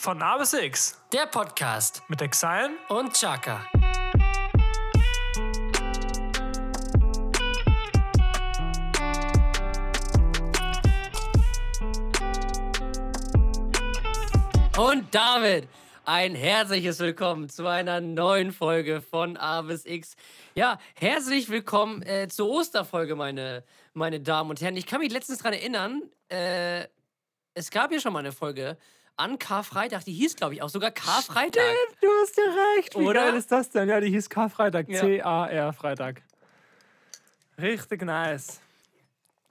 Von A bis X Der Podcast mit Exile und Chaka. Und damit ein herzliches Willkommen zu einer neuen Folge von A bis X. Ja, herzlich willkommen äh, zur Osterfolge, meine, meine Damen und Herren. Ich kann mich letztens daran erinnern, äh, es gab ja schon mal eine Folge an Karfreitag, die hieß, glaube ich, auch sogar Karfreitag. Du hast ja recht. Wie Oder? geil ist das denn? Ja, die hieß Karfreitag. Ja. C-A-R Freitag. Richtig nice.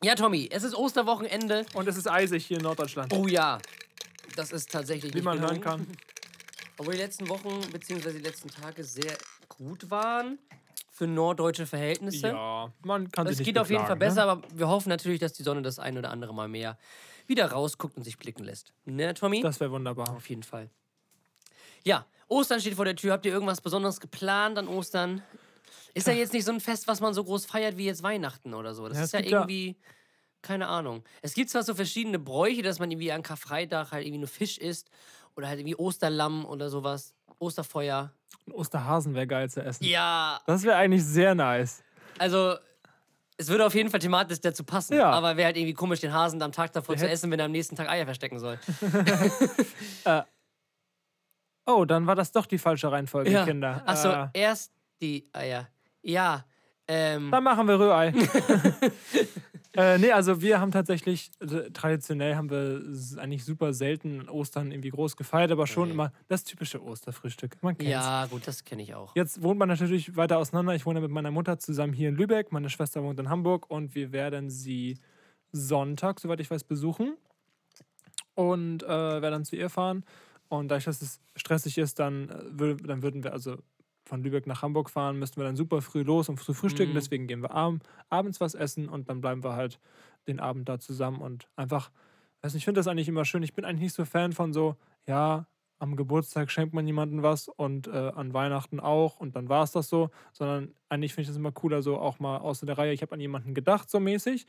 Ja, Tommy, es ist Osterwochenende. Und es ist eisig hier in Norddeutschland. Oh ja, das ist tatsächlich wie man hören gelungen. kann. Obwohl die letzten Wochen bzw. die letzten Tage sehr gut waren für norddeutsche Verhältnisse. Ja, man kann Es sich nicht geht auf jeden Fall besser, Ne? aber wir hoffen natürlich, dass die Sonne das ein oder andere Mal mehr wieder rausguckt und sich blicken lässt. Ne, Tommy? Das wäre wunderbar. auf jeden Fall. Ja, Ostern steht vor der Tür. Habt ihr irgendwas Besonderes geplant an Ostern? Ist ja jetzt nicht so ein Fest, was man so groß feiert wie jetzt Weihnachten oder so. Das Ja, ist ja irgendwie, keine Ahnung. Es gibt zwar so verschiedene Bräuche, dass man irgendwie an Karfreitag halt irgendwie nur Fisch isst oder halt irgendwie Osterlamm oder sowas. Osterfeuer. Ein Osterhasen wäre geil zu essen. Ja, Das wäre eigentlich sehr nice. also es würde auf jeden Fall thematisch dazu passen. Ja. Aber wäre halt irgendwie komisch, den Hasen am Tag davor Der zu essen, wenn er am nächsten Tag Eier verstecken soll. Oh, dann war das doch die falsche Reihenfolge, Kinder. Achso, Äh, erst die Eier. Ja. Ähm, Dann machen wir Rührei. äh, nee, also wir haben tatsächlich, äh, traditionell haben wir eigentlich super selten Ostern irgendwie groß gefeiert, aber schon Okay. immer das typische Osterfrühstück. Man kennt's. ja, gut, das kenne ich auch. Jetzt wohnt man natürlich weiter auseinander. Ich wohne mit meiner Mutter zusammen hier in Lübeck. Meine Schwester wohnt in Hamburg und wir werden sie Sonntag, soweit ich weiß, besuchen und äh, werden dann zu ihr fahren. Und dadurch, dass es stressig ist, dann, äh, dann würden wir also von Lübeck nach Hamburg fahren, müssten wir dann super früh los und früh frühstücken. Mhm. Deswegen gehen wir ab, abends was essen und dann bleiben wir halt den Abend da zusammen und einfach, nicht, ich finde das eigentlich immer schön. Ich bin eigentlich nicht so Fan von so, ja, am Geburtstag schenkt man jemandem was und äh, an Weihnachten auch und dann war es das so, sondern eigentlich finde ich das immer cooler, so auch mal außer der Reihe, ich habe an jemanden gedacht, so mäßig.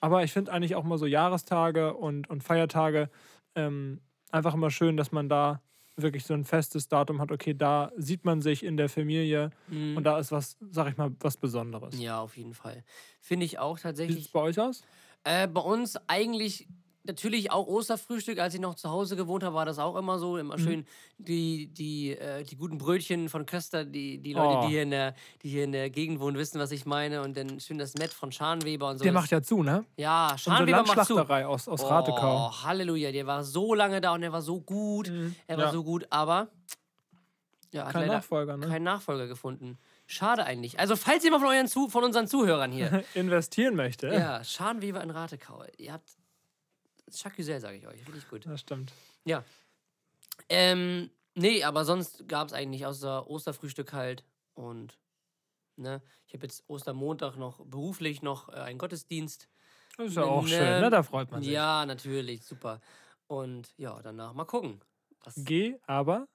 Aber ich finde eigentlich auch mal so Jahrestage und, und Feiertage ähm, einfach immer schön, dass man da wirklich so ein festes Datum hat, okay, da sieht man sich in der Familie Mhm. und da ist was, sag ich mal, was Besonderes. Ja, auf jeden Fall. Finde ich auch Wie sieht es tatsächlich. bei euch aus? Äh, bei uns eigentlich natürlich auch Osterfrühstück. Als ich noch zu Hause gewohnt habe, war das auch immer so. Mhm. Immer schön die, die, äh, die guten Brötchen von Köster. Die, die Leute, Oh. die, hier in der, die hier in der Gegend wohnen, wissen, was ich meine. Und dann schön das Met von Scharnweber und so. Der macht ja zu, ne? ja, Unsere Scharnweber macht zu. Aus, aus Ratekau. Oh, Halleluja, der war so lange da und er war so gut. Er war Ja. so gut, aber ja, Kein Nachfolger, ne? keinen Nachfolger gefunden. Schade eigentlich. Also, falls jemand von, euren zu, von unseren Zuhörern hier, Investieren möchte. ja, Scharnweber in Ratekau, ihr habt Chacusel, sage ich euch, richtig gut. Das stimmt. Ja. Ähm, nee, aber sonst gab es eigentlich außer Osterfrühstück halt und ne, ich habe jetzt Ostermontag noch beruflich noch äh, einen Gottesdienst. Das ist ja auch Ne, schön, ne? Da freut man sich. Ja, natürlich, super. Und ja, danach mal gucken. Was, Geh, aber.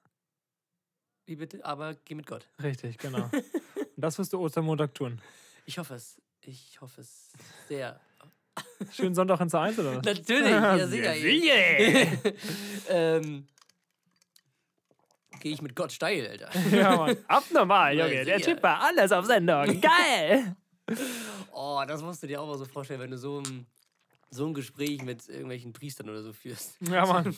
wie bitte? Aber geh mit Gott. Richtig, genau. Und das wirst du Ostermontag tun. Ich hoffe es. Ich hoffe es sehr. Schönen Sonntag ins 1 oder? Natürlich, ja, sicher. ähm, Gehe ich mit Gott steil, Alter. ja, Mann. Abnormal, Ja, Junge. Der sicher. Typ war alles auf Sendung. Geil. Oh, das musst du dir auch mal so vorstellen, wenn du so ein, so ein Gespräch mit irgendwelchen Priestern oder so führst. Ja, Mann.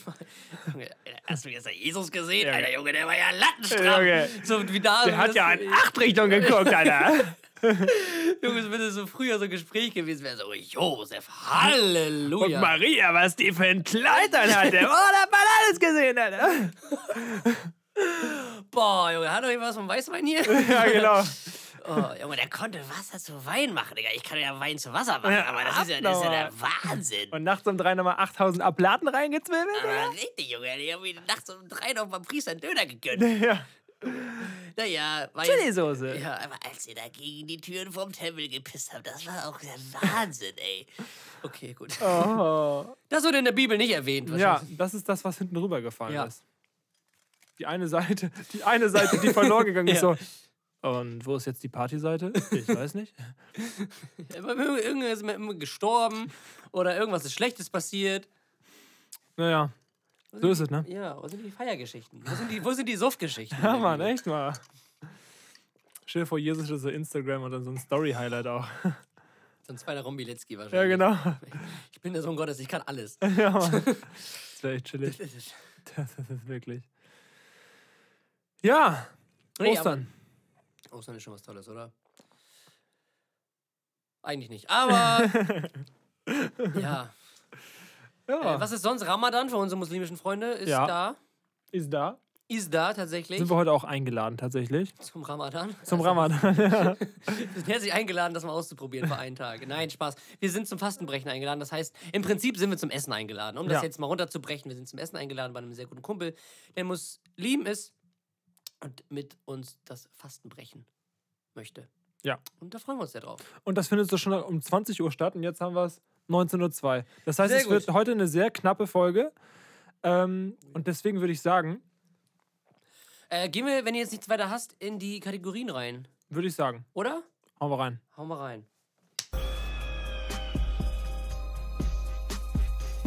Hast du jetzt den Jesus gesehen? Ja. Alter, Junge, der war ja lattenstramm. Junge. So wie da. Der hat ja in acht Richtungen geguckt, Alter. Junge, wenn das so früher so ein Gespräch gewesen wäre, so Josef, Und Halleluja. Maria, was die für ein Kleid an hatte. Oh, da hat man alles gesehen, Alter. Boah, Junge, hat doch jemand was vom Weißwein hier? Ja, genau. Oh, Junge, der konnte Wasser zu Wein machen, Digga. Ich kann ja Wein zu Wasser machen, Ja, aber das ist ja, das ist ja der Wahnsinn. Und nachts um drei nochmal 8000 Ablaten reingezwirbelt. Aber richtig, Junge. Die haben mir nachts um drei noch beim Priester einen Döner gegönnt. Ja. Naja, war Chili-Soße. Ja, aber als ihr da gegen die Türen vom Tempel gepisst habt, das war auch der Wahnsinn, ey. Okay, gut. Oh. Das wurde in der Bibel nicht erwähnt. Ja, das ist das, was hinten rübergefallen Ja. ist. Die eine Seite, die eine Seite, die verloren gegangen ist, so. Und wo ist jetzt die Partyseite? Ich weiß nicht. Irgendwas ist immer gestorben oder irgendwas ist Schlechtes passiert. Naja. Wo So ist es, ne? Ja, wo sind die Feiergeschichten? Wo sind die, wo sind die Suff-Geschichten? Ja, Mann, echt mal. Stell dir vor, Jesus ist so Instagram und dann so ein Story-Highlight auch. So ein zweiter Rombilecki wahrscheinlich. Ja, genau. Ich bin der Sohn Gottes, ich kann alles. Ja, Mann. Das wäre echt chillig. Das ist wirklich. Ja, Nee, Ostern. aber Ostern ist schon was Tolles, oder? Eigentlich nicht. Aber. ja. Ja, Äh, was ist sonst? Ramadan für unsere muslimischen Freunde ist Ja. da. ist da. Ist da tatsächlich. Sind wir heute auch eingeladen, tatsächlich. Zum Ramadan. Zum Also, Ramadan. Ja. Wir sind herzlich eingeladen, das mal auszuprobieren für einen Tag. Nein, Spaß. Wir sind zum Fastenbrechen eingeladen. Das heißt, im Prinzip sind wir zum Essen eingeladen. Um das Ja. jetzt mal runterzubrechen, wir sind zum Essen eingeladen bei einem sehr guten Kumpel, der Muslim ist und mit uns das Fasten brechen möchte. Ja. Und da freuen wir uns sehr drauf. Und das findet so schon um 20 Uhr statt und jetzt haben wir es 19.02 Uhr. Das heißt, Sehr es wird gut. heute eine sehr knappe Folge. Ähm, und deswegen würde ich sagen, Äh, gehen wir, wenn ihr jetzt nichts weiter hast, in die Kategorien rein. würde ich sagen, Oder? hauen wir rein. Hau mal rein.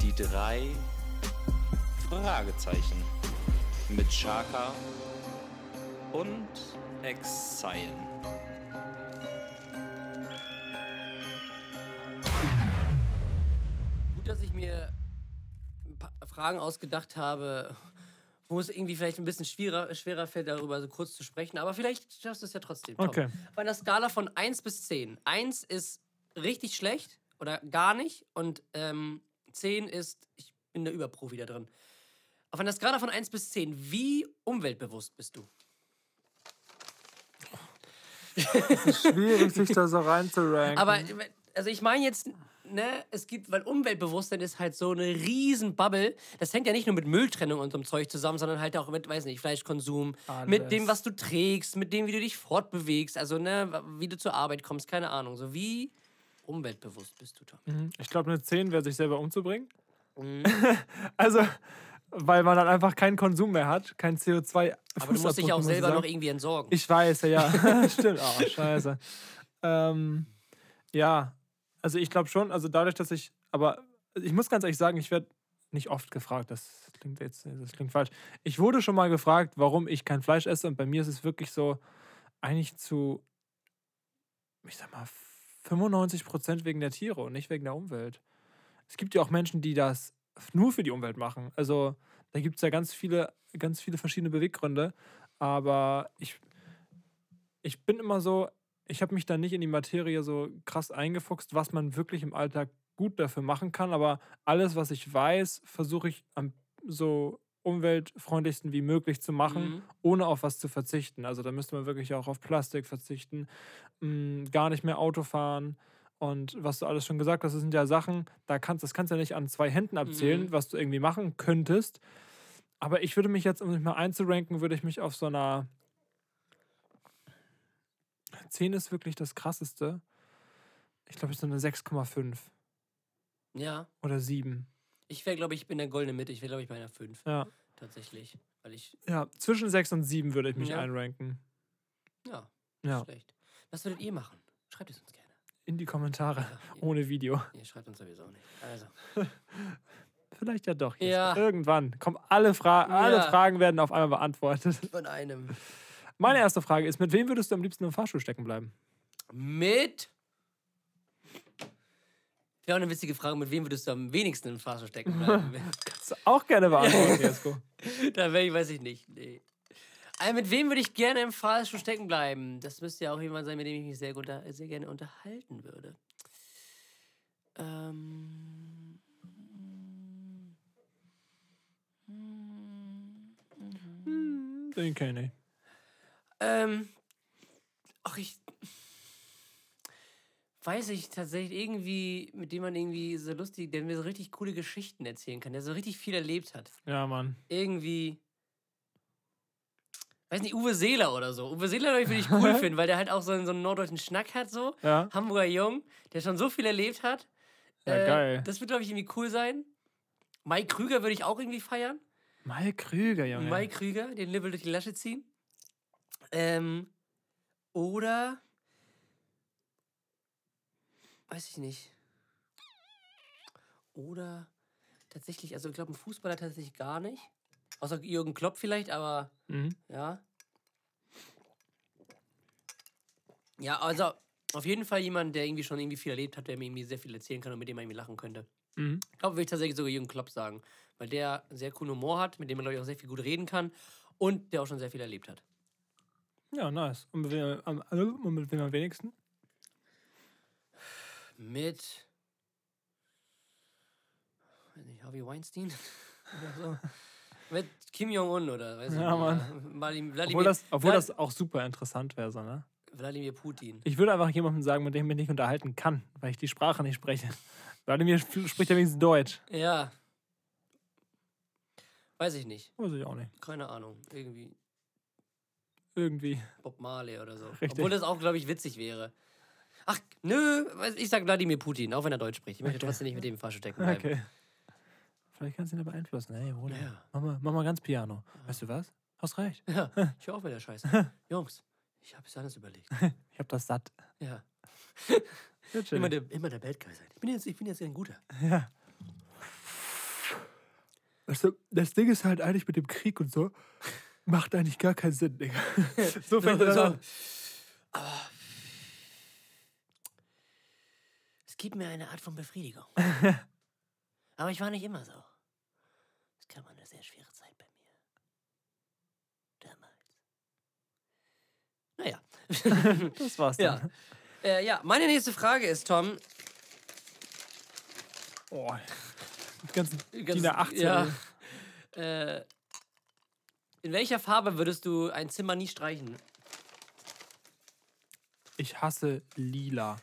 Die drei Fragezeichen mit Chaka und Exile. Gut, dass ich mir ein paar Fragen ausgedacht habe, wo es irgendwie vielleicht ein bisschen schwerer, schwerer fällt, darüber so kurz zu sprechen. Aber vielleicht schaffst du es ja trotzdem. Tom. Okay. Bei einer Skala von 1 bis 10. 1 ist richtig schlecht oder gar nicht. Und ähm, 10 ist, ich bin der Überprofi da drin. Auf einer Skala von 1 bis 10, wie umweltbewusst bist du? Schwierig, sich da so reinzuranken. Aber, also ich meine jetzt, ne, es gibt, weil Umweltbewusstsein ist halt so eine riesen Bubble. Das hängt ja nicht nur mit Mülltrennung und so einem Zeug zusammen, sondern halt auch mit, weiß nicht, Fleischkonsum, mit dem, Alles. was du trägst, mit dem, wie du dich fortbewegst, also, ne, wie du zur Arbeit kommst, keine Ahnung. So wie umweltbewusst bist du, Tom? Mhm. Ich glaube, eine 10 wäre, sich selber umzubringen. Mhm. Also, weil man dann einfach keinen Konsum mehr hat, kein CO2. Aber du musst dich auch selber noch irgendwie entsorgen. Ich weiß, ja, ja. Stimmt. Oh, scheiße. Ähm, ja, also ich glaube schon, also dadurch, dass ich, aber ich muss ganz ehrlich sagen, ich werde nicht oft gefragt, das klingt jetzt, das klingt falsch. Ich wurde schon mal gefragt, warum ich kein Fleisch esse und bei mir ist es wirklich so, eigentlich zu, ich sag mal, 95 Prozent wegen der Tiere und nicht wegen der Umwelt. Es gibt ja auch Menschen, die das nur für die Umwelt machen. Also da gibt es ja ganz viele, ganz viele verschiedene Beweggründe. Aber ich, ich bin immer so, ich habe mich da nicht in die Materie so krass eingefuchst, was man wirklich im Alltag gut dafür machen kann. Aber alles, was ich weiß, versuche ich am so umweltfreundlichsten wie möglich zu machen, Mhm. ohne auf was zu verzichten. Also da müsste man wirklich auch auf Plastik verzichten, mh, gar nicht mehr Auto fahren. Und was du alles schon gesagt hast, das sind ja Sachen, da kannst, das kannst du ja nicht an zwei Händen abzählen, Mhm. was du irgendwie machen könntest. Aber ich würde mich jetzt, um mich mal einzuranken, würde ich mich auf so einer 10 ist wirklich das krasseste. Ich glaube, ist so eine 6,5 Ja, oder 7. ich wäre, glaube ich, ich bin in der goldenen Mitte. Ich wäre, glaube ich, bei einer 5. Ja. Tatsächlich. Weil ich, ja, zwischen 6 und 7 würde ich mich Ja. einranken. ja, Ja, schlecht. Was würdet ihr machen? Schreibt es uns gerne. In die Kommentare, Ja, ohne Video. ihr schreibt uns sowieso nicht. Also. Vielleicht ja doch. Jetzt. Ja. Irgendwann kommen alle, Fra alle Ja. Fragen werden auf einmal beantwortet. Von einem. Meine erste Frage ist: Mit wem würdest du am liebsten im Fahrstuhl stecken bleiben? Mit. Wäre auch eine witzige Frage, mit wem würdest du am wenigsten im Fahrstuhl stecken bleiben? Kannst du auch gerne beantworten, Jesko. da wäre ich, weiß ich nicht. Nee. Also mit wem würde ich gerne im Fahrstuhl stecken bleiben? Das müsste ja auch jemand sein, mit dem ich mich sehr, gut, sehr gerne unterhalten würde. Ähm. Hm, Den kenne ich. Ähm. Ach, ich. Weiß ich tatsächlich irgendwie, mit dem man irgendwie so lustig, der mir so richtig coole Geschichten erzählen kann, der so richtig viel erlebt hat. Ja, Mann. Irgendwie. Weiß nicht, Uwe Seeler oder so. Uwe Seeler würde ich cool finden, weil der halt auch so einen, so einen norddeutschen Schnack hat, so. Ja, Hamburger Jung, der schon so viel erlebt hat. Äh, Ja, geil. Das wird, glaube ich, irgendwie cool sein. Mike Krüger würde ich auch irgendwie feiern. Mike Krüger, Junge. Mike Krüger, den Libbel durch die Lasche ziehen. Ähm, oder. Weiß ich nicht. Oder tatsächlich, also ich glaube, ein Fußballer tatsächlich gar nicht. Außer Jürgen Klopp vielleicht, aber Mhm. ja. Ja, also auf jeden Fall jemand, der irgendwie schon irgendwie viel erlebt hat, der mir irgendwie sehr viel erzählen kann und mit dem man irgendwie lachen könnte. Mhm. Ich glaube, würde ich tatsächlich sogar Jürgen Klopp sagen. Weil der sehr coolen Humor hat, mit dem man, glaube ich, auch sehr viel gut reden kann und der auch schon sehr viel erlebt hat. Ja, nice. Und mit wem, am- und mit wem am wenigsten? Mit. Weiß nicht, Harvey Weinstein? oder so. Mit Kim Jong-un oder weiß ich Ja, nicht, Mann. Wladimir, Obwohl das, obwohl Vlad- das auch super interessant wäre, so, ne? Wladimir Putin. Ich würde einfach jemandem sagen, mit dem ich mich nicht unterhalten kann, weil ich die Sprache nicht spreche. Wladimir sp- spricht ja wenigstens Deutsch. Ja. Weiß ich nicht. Weiß ich auch nicht. Keine Ahnung. Irgendwie Irgendwie. Bob Marley oder so. Richtig. Obwohl das auch, glaube ich, witzig wäre. Ach, nö, ich sag Wladimir Putin, auch wenn er Deutsch spricht. Ich möchte Okay. trotzdem nicht mit dem stecken bleiben. Okay. Vielleicht kannst du ihn da beeinflussen. Hey, Bruder, Ja. mach, mal, mach mal ganz piano. Weißt du was? Hast recht. Ja, ich höre auch mit der Scheiße. Jungs, ich habe es anders überlegt. Ich hab das satt. Ja. Ja. Immer der, immer der Guy sein. Ich bin jetzt, ich bin jetzt ein guter. Ja. Also, das Ding ist halt eigentlich mit dem Krieg und so, macht eigentlich gar keinen Sinn, Digga. so fängt er So. an. Aber es gibt mir eine Art von Befriedigung. Aber ich war nicht immer so. Es kam eine sehr schwere Zeit bei mir. Damals. Naja. Das war's dann. ja. Äh, ja, meine nächste Frage ist, Tom. Oh. Ganzen ganz- DIN A8 ja, äh, In welcher Farbe würdest du ein Zimmer nie streichen? Ich hasse lila.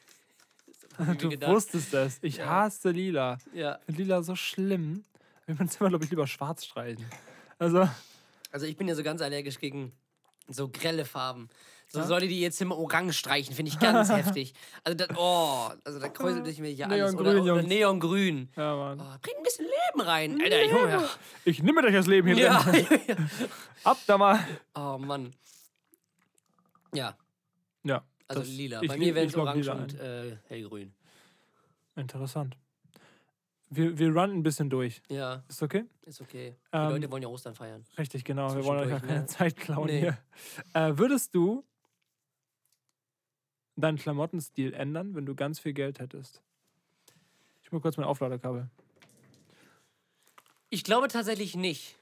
Du gedacht. wusstest es. Ich Ja. hasse lila. Ja. Lila so schlimm. Ich mein Zimmer, glaube ich, lieber schwarz streichen. Also, Also ich bin ja so ganz allergisch gegen so grelle Farben. So Ja? Leute, die ihr Zimmer orange streichen, finde ich ganz heftig. Also das, oh, also da kräuselt sich mir ja alles. Neongrün, oder, oder. Neongrün. ja, Mann. Oh, bring ein bisschen Leben rein. Alter, Junge. Ich nehme euch das Leben hier ja. Ab da mal. Oh Mann. Ja, Ja. Also das- lila. Bei mir wären ich es orange und äh, hellgrün. Interessant. Wir, wir runnen ein bisschen durch. Ja, Ist okay? ist okay. Die Ähm, Leute wollen ja Ostern feiern. Richtig, genau. Wir wollen euch ja keine ne? Zeit klauen Nee. hier. Äh, würdest du deinen Klamottenstil ändern, wenn du ganz viel Geld hättest? Ich mal kurz mein Aufladekabel. Ich glaube tatsächlich nicht.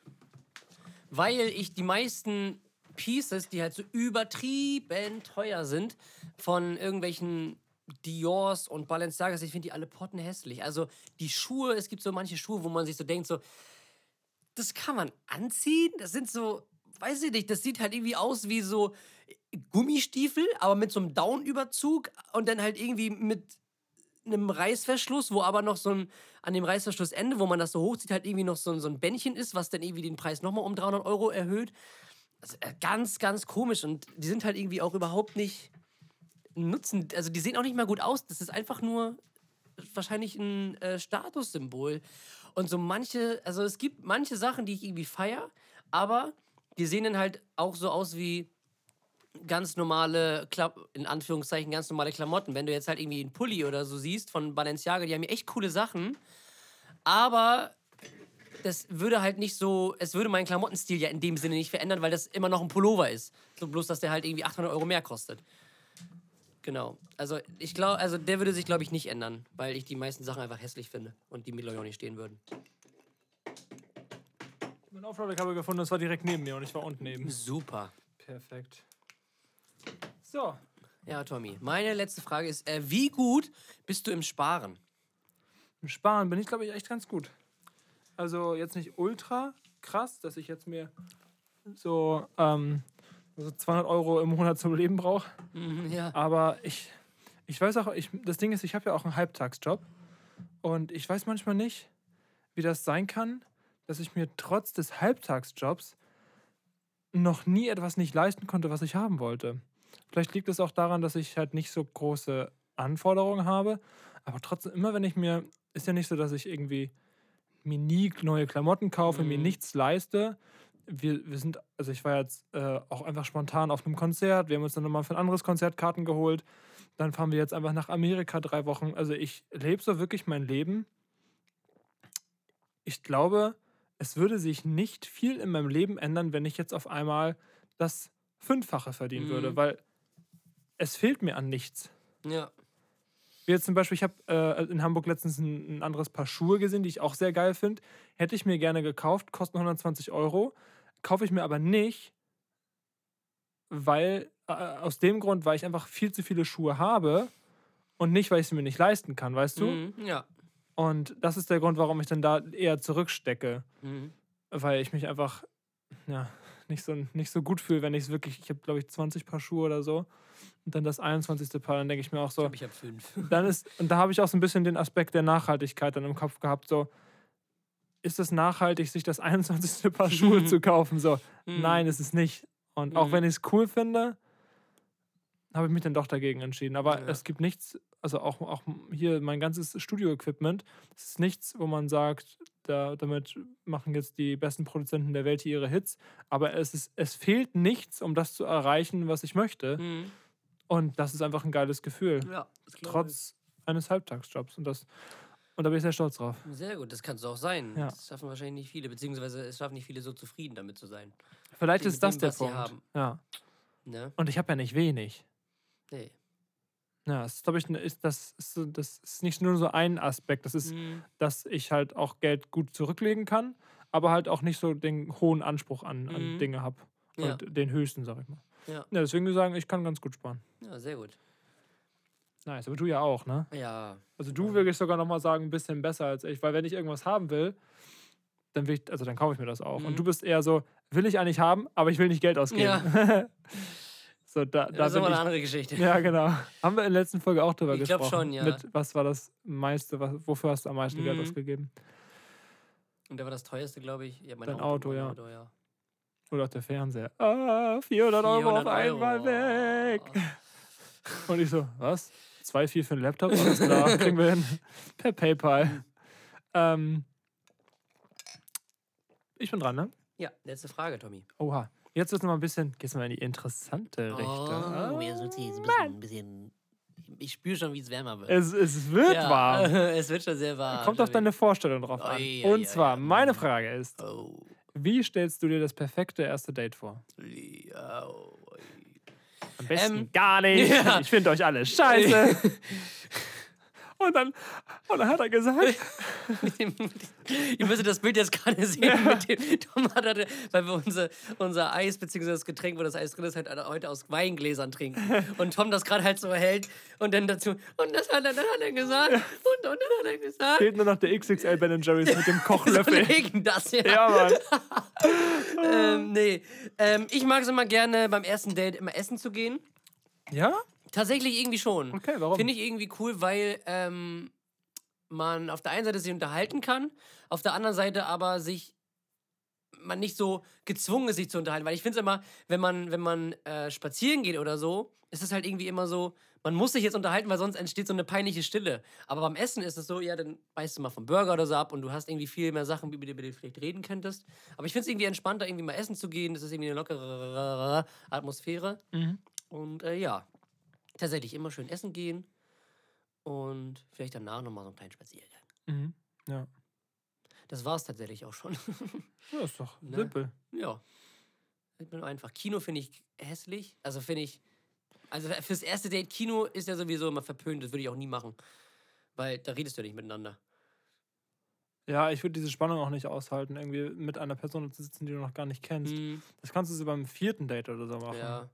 Weil ich die meisten Pieces, die halt so übertrieben teuer sind, von irgendwelchen Diors und Balenciagas, ich finde die alle pottenhässlich. Also die Schuhe, es gibt so manche Schuhe, wo man sich so denkt, so, das kann man anziehen. Das sind so, weiß ich nicht, das sieht halt irgendwie aus wie so Gummistiefel, aber mit so einem Down-Überzug und dann halt irgendwie mit einem Reißverschluss, wo aber noch so ein, an dem Reißverschlussende, wo man das so hochzieht, halt irgendwie noch so, so ein Bändchen ist, was dann irgendwie den Preis nochmal um 300 Euro erhöht. Äh, ganz, ganz komisch und die sind halt irgendwie auch überhaupt nicht nutzen, also die sehen auch nicht mal gut aus. Das ist einfach nur wahrscheinlich ein äh, Statussymbol. Und so manche, also es gibt manche Sachen, die ich irgendwie feier, aber die sehen dann halt auch so aus wie ganz normale, in Anführungszeichen, ganz normale Klamotten. Wenn du jetzt halt irgendwie einen Pulli oder so siehst von Balenciaga, die haben ja echt coole Sachen, aber das würde halt nicht so, es würde meinen Klamottenstil ja in dem Sinne nicht verändern, weil das immer noch ein Pullover ist. So bloß, dass der halt irgendwie 800 Euro mehr kostet. Genau. Also ich glaube, also der würde sich, glaube ich, nicht ändern, weil ich die meisten Sachen einfach hässlich finde und die ich, auch nicht stehen würden. Mein Aufladekabel gefunden, das war direkt neben mir und ich war unten neben. Super. Perfekt. So. Ja, Tommy. Meine letzte Frage ist, äh, wie gut bist du im Sparen? Im Sparen bin ich, glaube ich, echt ganz gut. Also jetzt nicht ultra krass, dass ich jetzt mir so, ähm, so 200 Euro im Monat zum Leben brauche. Mhm, ja. Aber ich, ich weiß auch, ich, das Ding ist, ich habe ja auch einen Halbtagsjob. Und ich weiß manchmal nicht, wie das sein kann, dass ich mir trotz des Halbtagsjobs noch nie etwas nicht leisten konnte, was ich haben wollte. Vielleicht liegt es auch daran, dass ich halt nicht so große Anforderungen habe. Aber trotzdem, immer wenn ich mir, ist ja nicht so, dass ich irgendwie mir nie neue Klamotten kaufe, mir Mhm. nichts leiste. Wir, wir sind, also ich war jetzt äh, auch einfach spontan auf einem Konzert. Wir haben uns dann nochmal für ein anderes Konzert Karten geholt. Dann fahren wir jetzt einfach nach Amerika drei Wochen. Also ich lebe so wirklich mein Leben. ich glaube, es würde sich nicht viel in meinem Leben ändern, wenn ich jetzt auf einmal das Fünffache verdienen würde, Mhm. weil es fehlt mir an nichts. Ja. Wie jetzt zum Beispiel, ich habe äh, in Hamburg letztens ein, ein anderes Paar Schuhe gesehen, die ich auch sehr geil finde. Hätte ich mir gerne gekauft, kosten 120 Euro. Kaufe ich mir aber nicht, weil, äh, aus dem Grund, weil ich einfach viel zu viele Schuhe habe und nicht, weil ich sie mir nicht leisten kann, weißt du? Mhm. Ja. Und das ist der Grund, warum ich dann da eher zurückstecke, Mhm. weil ich mich einfach ja, nicht, so, nicht so gut fühle, wenn ich es wirklich, ich habe glaube ich 20 Paar Schuhe oder so und dann das 21. Paar, dann denke ich mir auch so, Ich habe fünf. dann ist, und da habe ich auch so ein bisschen den Aspekt der Nachhaltigkeit dann im Kopf gehabt, so, ist es nachhaltig, sich das 21. Paar Schuhe zu kaufen? So, Mhm. nein, ist es nicht. Und auch Mhm. wenn ich es cool finde, habe ich mich dann doch dagegen entschieden. Aber Ja. es gibt nichts, also auch, auch hier mein ganzes Studio-Equipment, es ist nichts, wo man sagt, da, damit machen jetzt die besten Produzenten der Welt hier ihre Hits. Aber es, ist, es fehlt nichts, um das zu erreichen, was ich möchte. Mhm. Und das ist einfach ein geiles Gefühl Ja. trotz eines Halbtagsjobs. Und, das, und da bin ich sehr stolz drauf. ich. Sehr gut, das kannst du auch sein. Ja. Das schaffen wahrscheinlich nicht viele, beziehungsweise es schaffen nicht viele so zufrieden damit zu sein. Vielleicht Mit ist das dem, der Punkt. haben. Ja. Ne? Und ich habe ja nicht wenig. Nee. Ja, das glaube ich, ne, ist, das, ist, das ist nicht nur so ein Aspekt. Das ist, Mhm. dass ich halt auch Geld gut zurücklegen kann, aber halt auch nicht so den hohen Anspruch an, an Mhm. Dinge habe. Ja. Und den höchsten, sag ich mal. Ja. ja. Deswegen würde ich sagen, ich kann ganz gut sparen. ja, sehr gut. Nice, aber du ja auch, ne? Ja. Also du würde ich sogar nochmal sagen, ein bisschen besser als ich, weil wenn ich irgendwas haben will, dann will ich, also dann kaufe ich mir das auch. Mhm. Und du bist eher so, will ich eigentlich haben, aber ich will nicht Geld ausgeben. so, da, da Das ist aber eine ich, andere Geschichte. Ja, genau. Haben wir in der letzten Folge auch drüber Ich gesprochen. schon, ja. Mit, was war das meiste, was, wofür hast du am meisten Geld Mhm. ausgegeben? Und der war das teuerste, glaube ich. Ja, mein Dein Auto, mein ja. Auto, ja. Oder auch der Fernseher. Ah, 400 Euro auf 400 einmal Euro. weg. Und ich so, was? Zwei, vier für einen Laptop? Alles klar, kriegen wir hin. Per PayPal. Ähm, ich bin dran, ne? Ja, letzte Frage, Tommy. Oha. Jetzt wird es mal ein bisschen, geht's mal in die interessante Richtung. Oh, jetzt wird sie jetzt ein bisschen, ein bisschen. Ich spüre schon, wie es wärmer wird. Es, es wird ja, warm. es wird schon sehr warm. Kommt auf deine Vorstellung drauf an. Oi, Und oi, zwar, meine Frage ist, Oh. wie stellst du dir das perfekte erste Date vor? Ja, oh. Am besten Ähm, gar nicht. ja. Ich finde euch alle scheiße. und, dann, und dann hat er gesagt, ihr müsstet das Bild jetzt gerade sehen. Mit dem, Tom hat, hatte- weil wir unser, unser Eis, beziehungsweise das Getränk, wo das Eis drin ist, halt heute aus Weingläsern trinken. Und Tom das gerade halt so hält und dann dazu, und das hat er, dann hat er gesagt, und, und dann hat er gesagt. fehlt nur noch der XXL Ben Jerry's mit dem So Kochlöffel. legen das, ja. ja, Mann. Ähm, nee. Ähm, ich mag es immer gerne, beim ersten Date immer essen zu gehen. Ja? Tatsächlich irgendwie schon. Okay, warum? Finde ich irgendwie cool, weil ähm, man auf der einen Seite sich unterhalten kann, auf der anderen Seite aber sich man nicht so gezwungen ist, sich zu unterhalten. Weil ich finde es immer, wenn man, wenn man äh, spazieren geht oder so, ist es halt irgendwie immer so, man muss sich jetzt unterhalten, weil sonst entsteht so eine peinliche Stille. Aber beim Essen ist es so, ja, dann beißt du mal vom Burger oder so ab und du hast irgendwie viel mehr Sachen, über die du vielleicht reden könntest. Aber ich finde es irgendwie entspannter, irgendwie mal essen zu gehen. Das ist irgendwie eine lockere Atmosphäre. Mhm. Und äh, ja, tatsächlich immer schön essen gehen und vielleicht danach nochmal so einen kleinen Spaziergang. Mhm. Ja. Das war es tatsächlich auch schon. ja, ist doch Ne? simpel. ja. Ich bin einfach. Kino finde ich hässlich. Also finde ich. Also fürs erste Date Kino ist ja sowieso immer verpönt. Das würde ich auch nie machen. Weil da redest du ja nicht miteinander. Ja, ich würde diese Spannung auch nicht aushalten, irgendwie mit einer Person zu sitzen, die du noch gar nicht kennst. Hm, Das kannst du so beim vierten Date oder so machen. ja.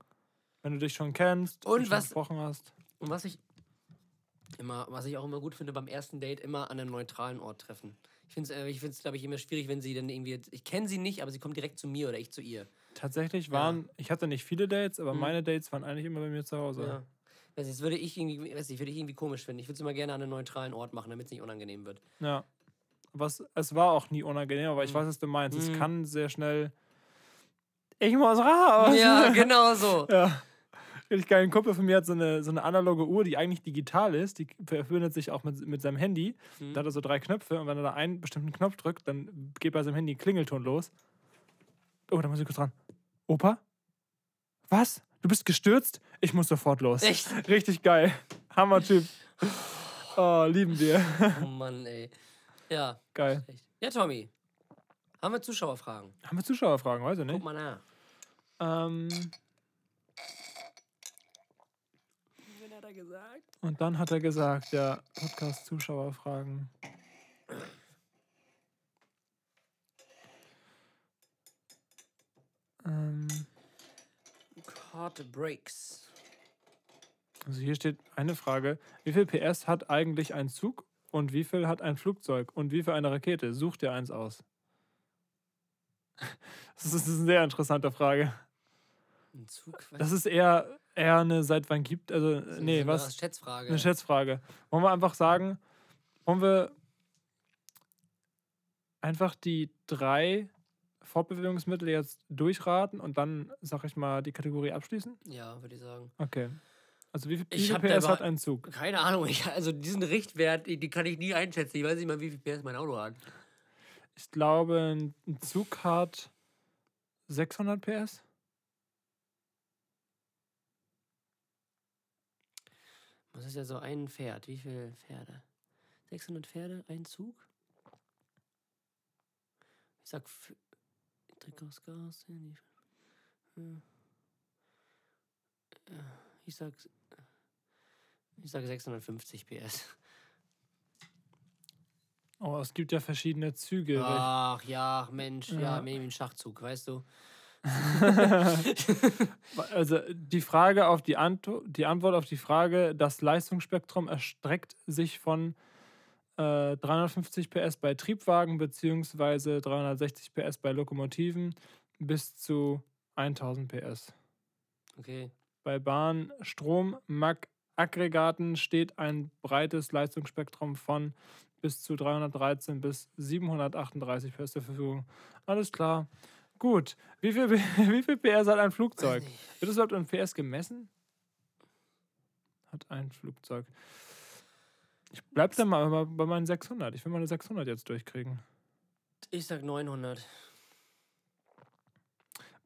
Wenn du dich schon kennst Und schon was- gesprochen hast. Und was ich immer, was ich auch immer gut finde beim ersten Date, immer an einem neutralen Ort treffen. Ich finde es, äh, ich glaube ich, immer schwierig, wenn sie dann irgendwie, ich kenne sie nicht, aber sie kommt direkt zu mir oder ich zu ihr. Tatsächlich Ja. waren, ich hatte nicht viele Dates, aber Mhm. meine Dates waren eigentlich immer bei mir zu Hause. Ja. Weiß nicht, das würde ich irgendwie, weiß nicht, würde ich irgendwie komisch finden. Ich würde es immer gerne an einem neutralen Ort machen, damit es nicht unangenehm wird. Ja. Was, es war auch nie unangenehm, aber ich Mhm. weiß, was du meinst. Es Mhm. kann sehr schnell. Ich muss raus! Ja, genau so. Ja. Richtig geil. Ein Kumpel von mir hat so eine, so eine analoge Uhr, die eigentlich digital ist. Die verbindet sich auch mit, mit seinem Handy. Mhm. Da hat er so drei Knöpfe und wenn er da einen bestimmten Knopf drückt, dann geht bei seinem Handy ein Klingelton los. Oh, da muss ich kurz dran. Opa? Was? Du bist gestürzt? Ich muss sofort los. Echt? Richtig geil. Hammer-Typ. Oh, lieben wir. Oh Mann, ey. Ja, Geil. Ja, Tommy. Haben wir Zuschauerfragen? Haben wir Zuschauerfragen? Weiß ich Guck nicht. mal nach. Ähm, Wen hat er gesagt? und dann hat er gesagt, ja, Podcast-Zuschauerfragen. Ähm, Hard Breaks. also hier steht eine Frage. Wie viel PS hat eigentlich ein Zug und wie viel hat ein Flugzeug und wie viel eine Rakete? Such dir eins aus. Das ist eine sehr interessante Frage. Ein Zug. Das ist eher, eher eine seit wann gibt, also Das nee, eine was? Schätzfrage. Eine Schätzfrage. Wollen wir einfach sagen, wollen wir einfach die drei Fortbewegungsmittel jetzt durchraten und dann, sag ich mal, die Kategorie abschließen? Ja, würde ich sagen. Okay. Also wie viel, wie viel PS hat ein Zug? Keine Ahnung, ich, also diesen Richtwert, die, kann ich nie einschätzen. Ich weiß nicht mal, wie viel PS mein Auto hat. Ich glaube, ein ein Zug hat 600 PS. Das ist ja so ein Pferd. Wie viele Pferde? 600 Pferde, ein Zug? Ich sag. aus Gas. Äh, Ich sag. Ich sag 650 PS. Oh, es gibt ja verschiedene Züge. Ach ja, Mensch, ja, Ja. ja ein Schachzug, weißt du? Also die Frage auf die, Anto die Antwort auf die Frage, das Leistungsspektrum erstreckt sich von äh, 350 PS bei Triebwagen bzw. 360 PS bei Lokomotiven bis zu 1000 PS. Okay. Bei Bahn, Strom, Mag Aggregaten steht ein breites Leistungsspektrum von bis zu 313 bis 738 PS zur Verfügung. Alles klar. Gut. Wie viel, wie viel PS hat ein Flugzeug? Wird das überhaupt in PS gemessen? Hat ein Flugzeug. Ich bleib dann mal bei- bei meinen 600. Ich will meine 600 jetzt durchkriegen. Ich sag 900.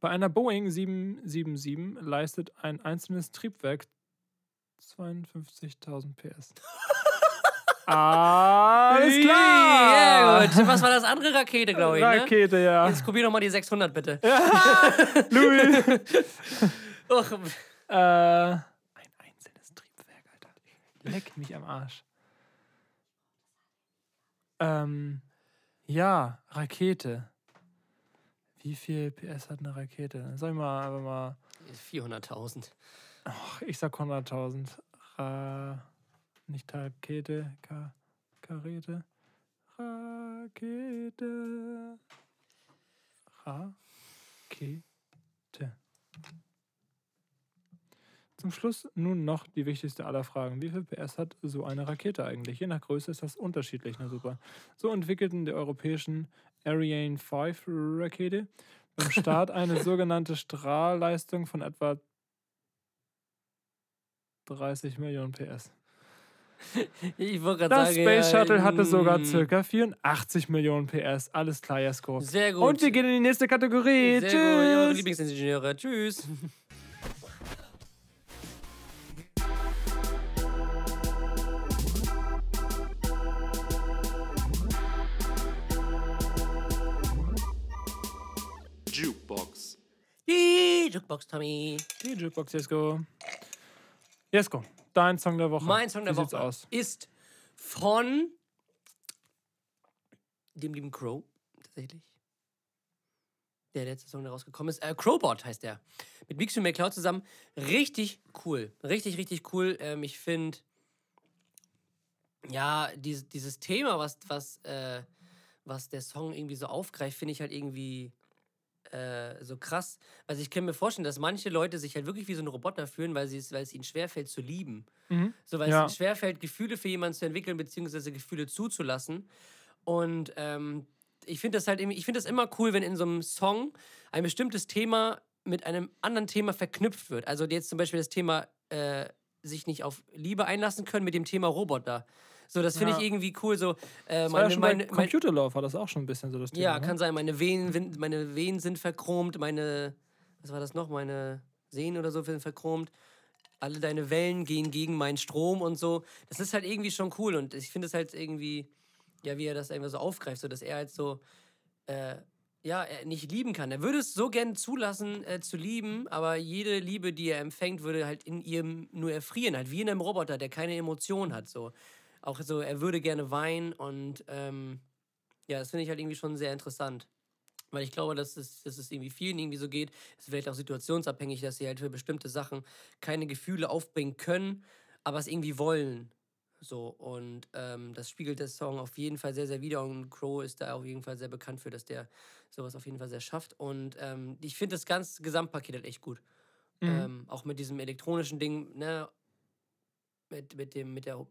Bei einer Boeing 777 leistet ein einzelnes Triebwerk 52.000 PS. Alles klar! Ja, gut. Was war das andere Rakete, glaube ich, ne? Rakete, ja. Jetzt probier doch mal die 600, bitte. Louis. Och, äh, ein einzelnes Triebwerk, Alter. Leck mich am Arsch. Ähm, ja, Rakete. Wie viel PS hat eine Rakete? Sag ich mal, aber mal. 400.000. Ach, ich sag 100.000. Ra nicht Rakete, Ka Karete. Rakete. Rakete. Zum Schluss nun noch die wichtigste aller Fragen. Wie viel PS hat so eine Rakete eigentlich? Je nach Größe ist das unterschiedlich. Na super. So entwickelten die europäischen Ariane 5 Rakete beim Start eine sogenannte Strahlleistung von etwa 30 Millionen PS. Ich wollte gerade Das sagen. Space ja, Shuttle hatte sogar mm, circa 84 Millionen PS. Alles klar, Jesko. Sehr gut. Und wir gehen in die nächste Kategorie. Sehr gut, eure Tschüss. Lieblingsingenieure. Tschüss. Jukebox. Die Jukebox Tommy. Die Jukebox, Jesko. Jesko, dein Song der Woche. Mein Song der Wie Woche aus? ist von dem lieben Crow, tatsächlich. Der letzte Song, der rausgekommen ist. Äh, Crowbot heißt der. Mit Mixu McCloud zusammen. Richtig cool. Richtig, richtig cool. Ähm, ich finde, ja, dieses, dieses Thema, was, was, äh, was der Song irgendwie so aufgreift, finde ich halt irgendwie äh, so krass. Also ich kann mir vorstellen, dass manche Leute sich halt wirklich wie so ein Roboter fühlen, weil, sie es- weil es ihnen schwerfällt zu lieben. Mhm. So, weil Ja. es ihnen schwerfällt, Gefühle für jemanden zu entwickeln, beziehungsweise Gefühle zuzulassen. Und ähm, ich finde das halt ich finde das immer cool, wenn in so einem Song ein bestimmtes Thema mit einem anderen Thema verknüpft wird. Also jetzt zum Beispiel das Thema äh, sich nicht auf Liebe einlassen können mit dem Thema Roboter. So, das finde Ja. ich irgendwie cool. So, äh, war ja meine, meine, Computer Love war das auch schon ein bisschen so das Thema. ja, ne? kann sein. Meine Venen, meine Venen sind verchromt, meine, was war das noch? Meine Sehnen oder so sind verchromt. Alle deine Wellen gehen gegen meinen Strom und so. Das ist halt irgendwie schon cool und ich finde es halt irgendwie ja, wie er das irgendwie so aufgreift, so dass er halt so, äh, ja, er nicht lieben kann. Er würde es so gern zulassen, äh, zu lieben, aber jede Liebe, die er empfängt, würde halt in ihm nur erfrieren, halt wie in einem Roboter, der keine Emotion hat, so. Auch so, er würde gerne weinen und, ähm, ja, das finde ich halt irgendwie schon sehr interessant. Weil ich glaube, dass es, dass es irgendwie vielen irgendwie so geht. Es ist vielleicht auch situationsabhängig, dass sie halt für bestimmte Sachen keine Gefühle aufbringen können, aber es irgendwie wollen. So, und ähm, das spiegelt der Song auf jeden Fall sehr, sehr wider. Und Crow ist da auf jeden Fall sehr bekannt für, dass der sowas auf jeden Fall sehr schafft. Und ähm, ich finde das ganze Gesamtpaket halt echt gut. Mhm. Ähm, auch mit diesem elektronischen Ding, ne? Mit, mit, dem, mit, der,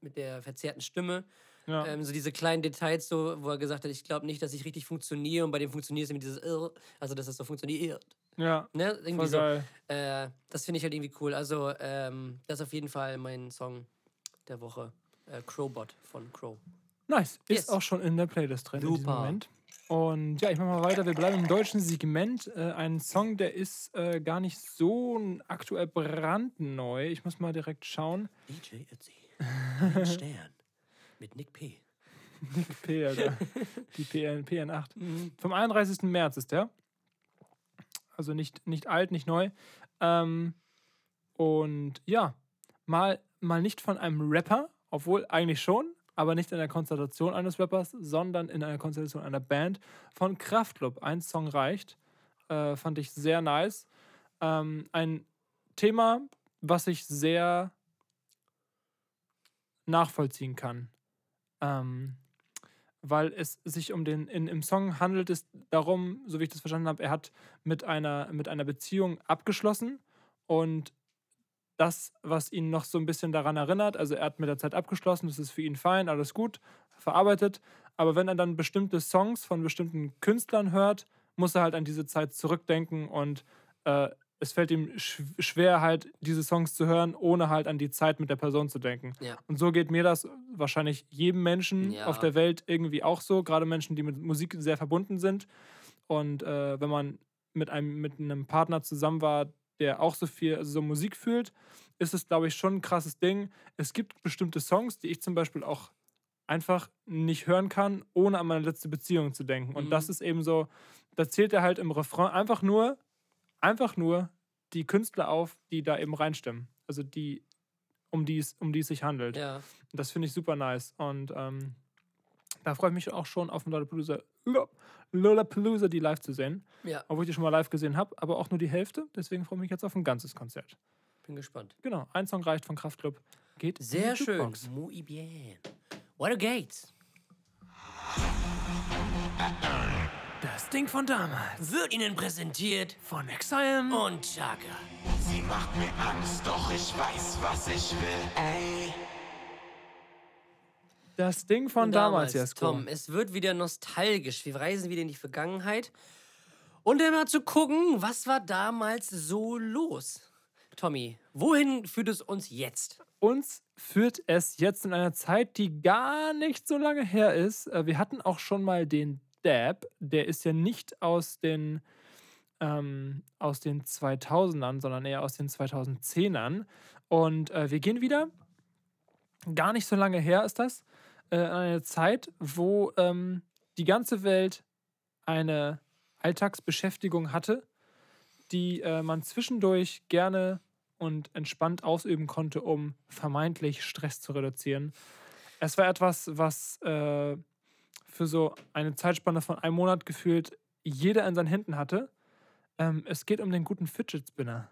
mit der verzerrten Stimme. Ja. Ähm, so diese kleinen Details, so, wo er gesagt hat, ich glaube nicht, dass ich richtig funktioniere. Und bei dem funktioniert es irgendwie dieses Irr, also dass es so funktioniert. ja, Ne? Irgendwie so. Äh, das finde ich halt irgendwie cool. Also, ähm, das ist auf jeden Fall mein Song der Woche. Äh, Crowbot von Crow. Nice. Ist Yes. auch schon in der Playlist drin in diesem Super. Moment. Und ja, ich mache mal weiter. Wir bleiben im deutschen Segment. Äh, ein Song, der ist äh, gar nicht so aktuell brandneu. Ich muss mal direkt schauen. DJ Ötzi. Ein Stern. Mit Nick P. Nick P, Alter. Die PN, PN8. Mhm. Vom 31. März ist der. Also nicht, nicht alt, nicht neu. Ähm, und ja, mal, mal nicht von einem Rapper, obwohl eigentlich schon, aber nicht in der Konstellation eines Rappers, sondern in einer Konstellation einer Band von Kraftklub. Ein Song reicht. Äh, fand ich sehr nice. Ähm, ein Thema, was ich sehr nachvollziehen kann. Ähm, weil es sich um den, in, im Song handelt es darum, so wie ich das verstanden habe, er hat mit einer, mit einer Beziehung abgeschlossen und das, was ihn noch so ein bisschen daran erinnert, also er hat mit der Zeit abgeschlossen, das ist für ihn fein, alles gut, verarbeitet, aber wenn er dann bestimmte Songs von bestimmten Künstlern hört, muss er halt an diese Zeit zurückdenken und äh, es fällt ihm sch schwer, halt diese Songs zu hören, ohne halt an die Zeit mit der Person zu denken. Ja. Und so geht mir das wahrscheinlich jedem Menschen Ja. auf der Welt irgendwie auch so, gerade Menschen, die mit Musik sehr verbunden sind. Und äh, wenn man mit einem, mit einem Partner zusammen war, der auch so viel, also so Musik fühlt, ist es, glaube ich, schon ein krasses Ding. Es gibt bestimmte Songs, die ich zum Beispiel auch einfach nicht hören kann, ohne an meine letzte Beziehung zu denken. Und Mhm. das ist eben so, da zählt er halt im Refrain einfach nur, einfach nur die Künstler auf, die da eben reinstimmen. Also die, um die es, um die es sich handelt. Ja. Das finde ich super nice. Und ähm, da freue ich mich auch schon auf den Lollapalooza, Lollapalooza, die live zu sehen. Ja. Obwohl ich die schon mal live gesehen habe, aber auch nur die Hälfte. Deswegen freue ich mich jetzt auf ein ganzes Konzert. Bin gespannt. Genau, ein Song reicht von Kraftklub. Geht in Sehr die schön. Jukebox. Muy bien. What a Gates. Das Ding von damals. Wird Ihnen präsentiert Von Exile. und Chaka. Sie macht mir Angst, doch ich weiß, was ich will. Ey. Das Ding von damals, Jesko. Tom, es wird wieder nostalgisch. Wir reisen wieder in die Vergangenheit. Und dann mal zu gucken, was war damals so los? Tommy, wohin führt es uns jetzt? Uns führt es jetzt in einer Zeit, die gar nicht so lange her ist. Äh, Wir hatten auch schon mal den Dab. Der ist ja nicht aus den, ähm, aus den 2000ern, sondern eher aus den 2010ern. Und äh, wir gehen wieder, gar nicht so lange her ist das, äh, an eine Zeit, wo ähm, die ganze Welt eine Alltagsbeschäftigung hatte, die äh, man zwischendurch gerne und entspannt ausüben konnte, um vermeintlich Stress zu reduzieren. Es war etwas, was äh, für so eine Zeitspanne von einem Monat gefühlt jeder in seinen Händen hatte. Ähm, es geht um den guten Fidget Spinner.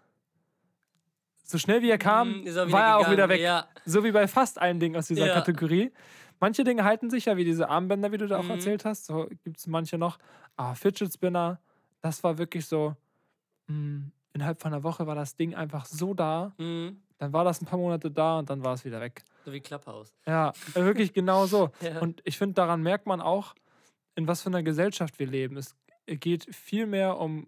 So schnell wie er kam, Mm, er war er auch wieder weg. Ja. So wie bei fast allen Dingen aus dieser Ja. Kategorie. Manche Dinge halten sich ja, wie diese Armbänder, wie du da auch Mhm. erzählt hast. So gibt es manche noch. Ah, Fidget Spinner, das war wirklich so. Mh, innerhalb von einer Woche war das Ding einfach so da. Mhm. Dann war das ein paar Monate da und dann war es wieder weg. So wie Clubhouse. Ja, äh, wirklich genau so. Ja. Und ich finde, daran merkt man auch, in was für einer Gesellschaft wir leben. Es geht viel mehr um,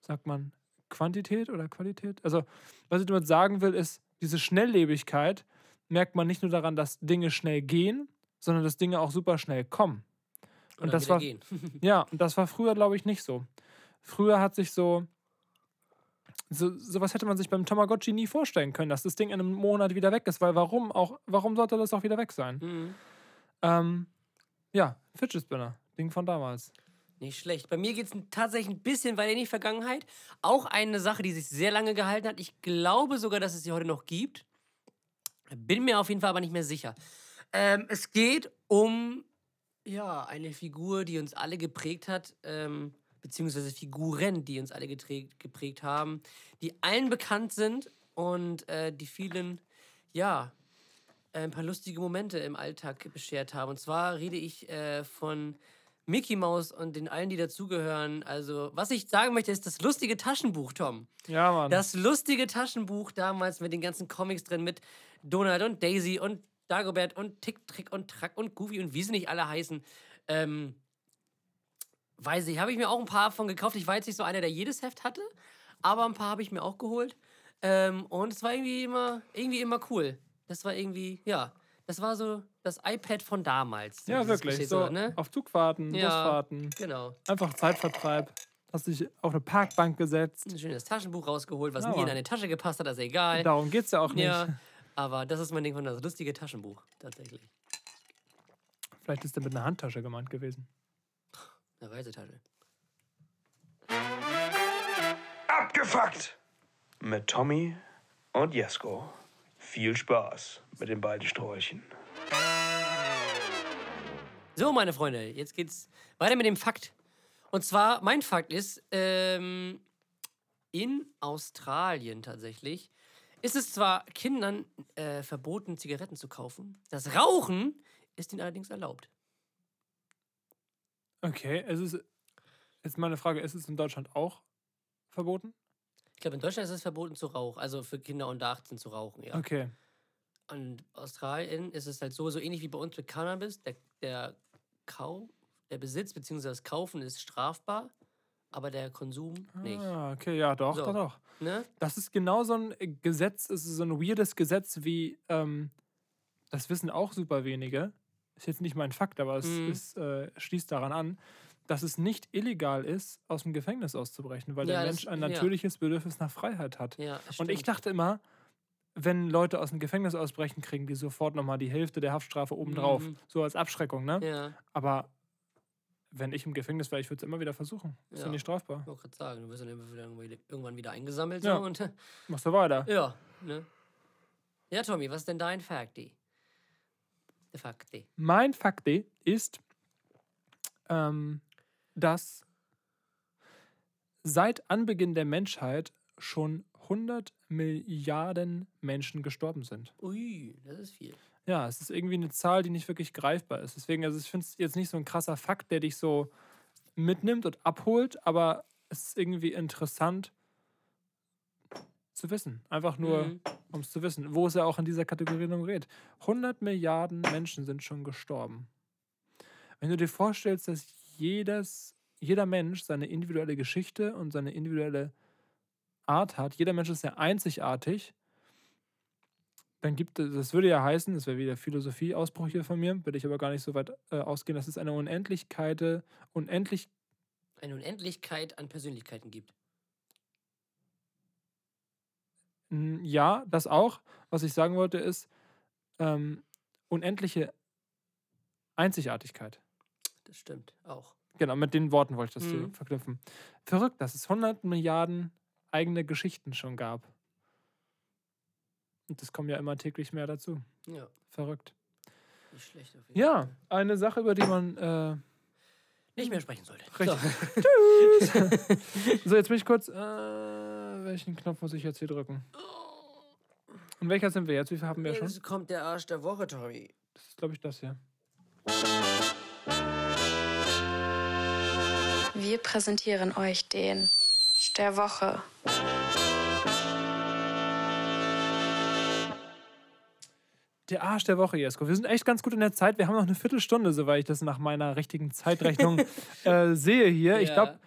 sagt man, Quantität oder Qualität? Also, was ich damit sagen will, ist, diese Schnelllebigkeit merkt man nicht nur daran, dass Dinge schnell gehen, sondern dass Dinge auch super schnell kommen. Und, dann das war-. Ja, und das war früher, glaube ich, nicht so. Früher hat sich so, so. Sowas hätte man sich beim Tamagotchi nie vorstellen können, dass das Ding in einem Monat wieder weg ist, weil warum auch, warum sollte das auch wieder weg sein? Mhm. Ähm, ja, Fidget Spinner, Ding von damals. Nicht schlecht. Bei mir geht es tatsächlich ein bisschen weiter in die Vergangenheit. Auch eine Sache, die sich sehr lange gehalten hat. Ich glaube sogar, dass es sie heute noch gibt. Bin mir auf jeden Fall aber nicht mehr sicher. Ähm, es geht um ja, eine Figur, die uns alle geprägt hat, ähm, beziehungsweise Figuren, die uns alle geprägt haben, die allen bekannt sind und äh, die vielen, ja, ein paar lustige Momente im Alltag beschert haben. Und zwar rede ich äh, von Mickey Mouse und den allen, die dazugehören. Also, was ich sagen möchte, ist das lustige Taschenbuch, Tom. Ja, Mann. Das lustige Taschenbuch damals mit den ganzen Comics drin, mit Donald und Daisy und Dagobert und Tick, Trick und Track und Goofy und wie sie nicht alle heißen. Ähm, weiß ich, habe ich mir auch ein paar von gekauft. Ich war jetzt nicht so einer, der jedes Heft hatte, aber ein paar habe ich mir auch geholt. Ähm, und es war irgendwie immer, irgendwie immer cool. Das war irgendwie, ja, das war so das iPad von damals. ja, wirklich. So ne? auf Zugfahrten, Ja. Busfahrten. Genau. Einfach Zeitvertreib. Hast dich auf eine Parkbank gesetzt. Ein schönes Taschenbuch rausgeholt, was Ja, nie in Mann. eine Tasche gepasst hat, also egal. Darum geht's ja auch nicht. Ja, aber das ist mein Ding von das lustige Taschenbuch, tatsächlich. Vielleicht ist der mit einer Handtasche gemeint gewesen. Eine Reisetasche. Abgefuckt! Mit Tommy und Jesko. Viel Spaß mit den beiden Sträuchen. So, meine Freunde, jetzt geht's weiter mit dem Fakt. Und zwar, mein Fakt ist, ähm, in Australien tatsächlich ist es zwar Kindern äh, verboten, Zigaretten zu kaufen, das Rauchen ist ihnen allerdings erlaubt. Okay, es ist jetzt meine Frage, ist es in Deutschland auch verboten? Ich glaube, in Deutschland ist es verboten zu rauchen, also für Kinder unter 18 zu rauchen, ja. Okay. Und Australien ist es halt so, so ähnlich wie bei uns mit Cannabis. Der, der Kauf, der Besitz bzw. das Kaufen ist strafbar, aber der Konsum nicht. Ah, okay, ja, doch, So. doch, doch. Ne? Das ist genau so ein Gesetz, es ist so ein weirdes Gesetz wie, ähm, das wissen auch super wenige. Ist jetzt nicht mein Fakt, aber es, Mhm. es äh, schließt daran an, dass es nicht illegal ist, aus dem Gefängnis auszubrechen, weil Ja, der das- Mensch ein ja. natürliches Bedürfnis nach Freiheit hat. Ja, Und ich dachte immer, wenn Leute aus dem Gefängnis ausbrechen, kriegen die sofort nochmal die Hälfte der Haftstrafe obendrauf. Mhm. So als Abschreckung, ne? Ja, Aber wenn ich im Gefängnis wäre, ich würde es immer wieder versuchen. Ist ja Ja. nicht strafbar. ich wollte gerade sagen, du wirst dann immer wieder irgendwann wieder eingesammelt. Ja. Und, Machst du weiter. ja, ne? Ja, Tommy, was ist denn dein Fakti? Der Fakti. Mein Fakte ist, ähm, dass seit Anbeginn der Menschheit schon 100 Milliarden Menschen gestorben sind. Ui, das ist viel. Ja, es ist irgendwie eine Zahl, die nicht wirklich greifbar ist. Deswegen, also ich finde es jetzt nicht so ein krasser Fakt, der dich so mitnimmt und abholt, aber es ist irgendwie interessant zu wissen. Einfach nur, Mhm. um es zu wissen, wo es ja auch in dieser Kategorie noch geht. 100 Milliarden Menschen sind schon gestorben. Wenn du dir vorstellst, dass jedes, jeder Mensch seine individuelle Geschichte und seine individuelle Art hat, jeder Mensch ist ja einzigartig, dann gibt es, das würde ja heißen, das wäre wieder Philosophie-Ausbruch hier von mir, würde ich aber gar nicht so weit äh, ausgehen, dass es eine Unendlichkeit, unendlich, Eine Unendlichkeit an Persönlichkeiten gibt. ja, das auch. Was ich sagen wollte ist, ähm, unendliche Einzigartigkeit. Das stimmt auch. Genau, mit den Worten wollte ich das Mhm. verknüpfen. Verrückt, dass es 100 Milliarden eigene Geschichten schon gab. Und es kommen ja immer täglich mehr dazu. Ja, Verrückt. nicht schlecht auf jeden Ja, Fall. eine Sache, über die man. Äh, Nicht mehr sprechen sollte. Richtig. So. so, jetzt bin ich kurz. Äh, welchen Knopf muss ich jetzt hier drücken? Und welcher sind wir jetzt? Wie viel haben wir schon? Jetzt kommt der Arsch der Woche, Tommy. Das ist, glaube ich, das hier. Wir präsentieren euch den der Woche. Der Arsch der Woche, Jesko. Wir sind echt ganz gut in der Zeit. Wir haben noch eine Viertelstunde, soweit ich das nach meiner richtigen Zeitrechnung äh, sehe hier. Ich Ja. glaube,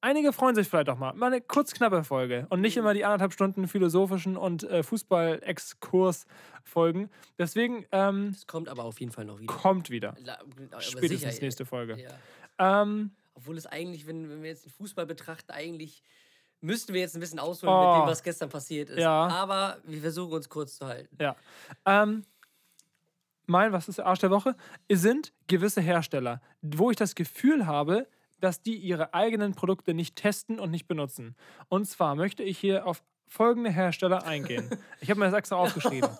einige freuen sich vielleicht auch mal. Mal eine kurz knappe Folge und nicht immer die anderthalb Stunden philosophischen und äh, Fußball-Exkurs-Folgen. Deswegen ähm, Es kommt aber auf jeden Fall noch wieder. kommt wieder. La- aber Spätestens sicher, nächste Folge. Ja. Ähm, Obwohl es eigentlich, wenn, wenn wir jetzt den Fußball betrachten, eigentlich müssten wir jetzt ein bisschen ausholen Oh. mit dem, was gestern passiert ist. Ja. Aber wir versuchen uns kurz zu halten. Ja. Ähm, mein, was ist der Arsch der Woche, sind gewisse Hersteller, wo ich das Gefühl habe, dass die ihre eigenen Produkte nicht testen und nicht benutzen. Und zwar möchte ich hier auf folgende Hersteller eingehen. Ich habe mir das extra aufgeschrieben.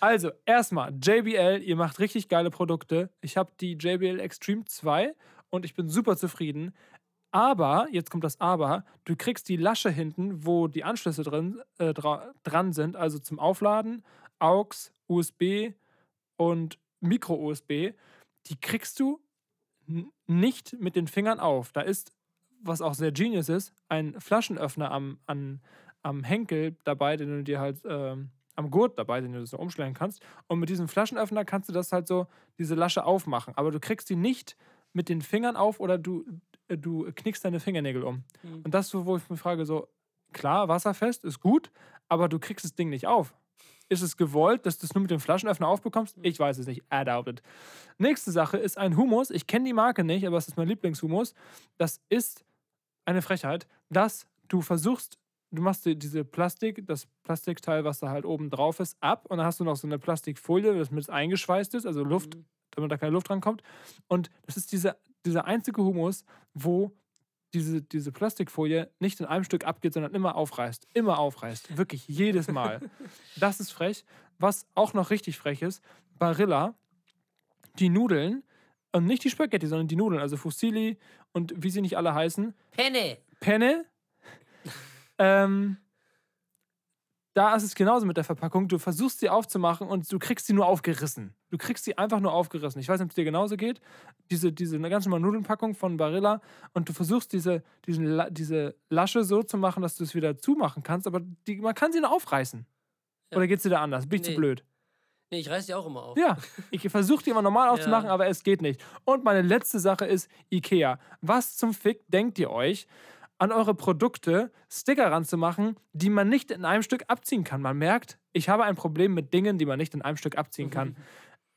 Also, erstmal, JBL, ihr macht richtig geile Produkte. Ich habe die JBL Extreme 2 und ich bin super zufrieden. Aber, jetzt kommt das Aber, du kriegst die Lasche hinten, wo die Anschlüsse drin, äh, dra dran sind, also zum Aufladen, AUX, USB und Micro-USB, die kriegst du nicht mit den Fingern auf. Da ist, was auch sehr genius ist, ein Flaschenöffner am, an, am Henkel dabei, den du dir halt ähm, am Gurt dabei, den du so umschlagen kannst. Und mit diesem Flaschenöffner kannst du das halt so, diese Lasche aufmachen. Aber du kriegst die nicht mit den Fingern auf oder du, äh, du knickst deine Fingernägel um. Und das so, wo ich mich frage, so, klar, wasserfest ist gut, aber du kriegst das Ding nicht auf. Ist es gewollt, dass du es nur mit dem Flaschenöffner aufbekommst? Ich weiß es nicht. I doubt it. Nächste Sache ist ein Hummus. Ich kenne die Marke nicht, aber es ist mein Lieblingshummus. Das ist eine Frechheit, dass du versuchst, du machst dir diese Plastik, das Plastikteil, was da halt oben drauf ist, ab und dann hast du noch so eine Plastikfolie, das mit eingeschweißt ist, also Luft, damit da keine Luft rankommt. Und das ist diese, dieser einzige Hummus, wo diese, diese Plastikfolie nicht in einem Stück abgeht, sondern immer aufreißt. Immer aufreißt. Wirklich jedes Mal. Das ist frech. Was auch noch richtig frech ist, Barilla, die Nudeln, und nicht die Spaghetti, sondern die Nudeln, also Fusilli und wie sie nicht alle heißen, Penne. Penne. ähm, da ist es genauso mit der Verpackung. Du versuchst sie aufzumachen und du kriegst sie nur aufgerissen. Du kriegst sie einfach nur aufgerissen. Ich weiß nicht, ob es dir genauso geht. Diese, diese ganz normale Nudelnpackung von Barilla und du versuchst diese, diesen, diese Lasche so zu machen, dass du es wieder zumachen kannst, aber die, man kann sie nur aufreißen. Oder geht es dir da anders? Bin ich Nee. zu blöd? Nee, ich reiß die auch immer auf. Ja, ich versuche die immer normal aufzumachen, Ja. aber es geht nicht. Und meine letzte Sache ist IKEA. Was zum Fick denkt ihr euch, an eure Produkte Sticker ranzumachen, die man nicht in einem Stück abziehen kann? Man merkt, ich habe ein Problem mit Dingen, die man nicht in einem Stück abziehen kann.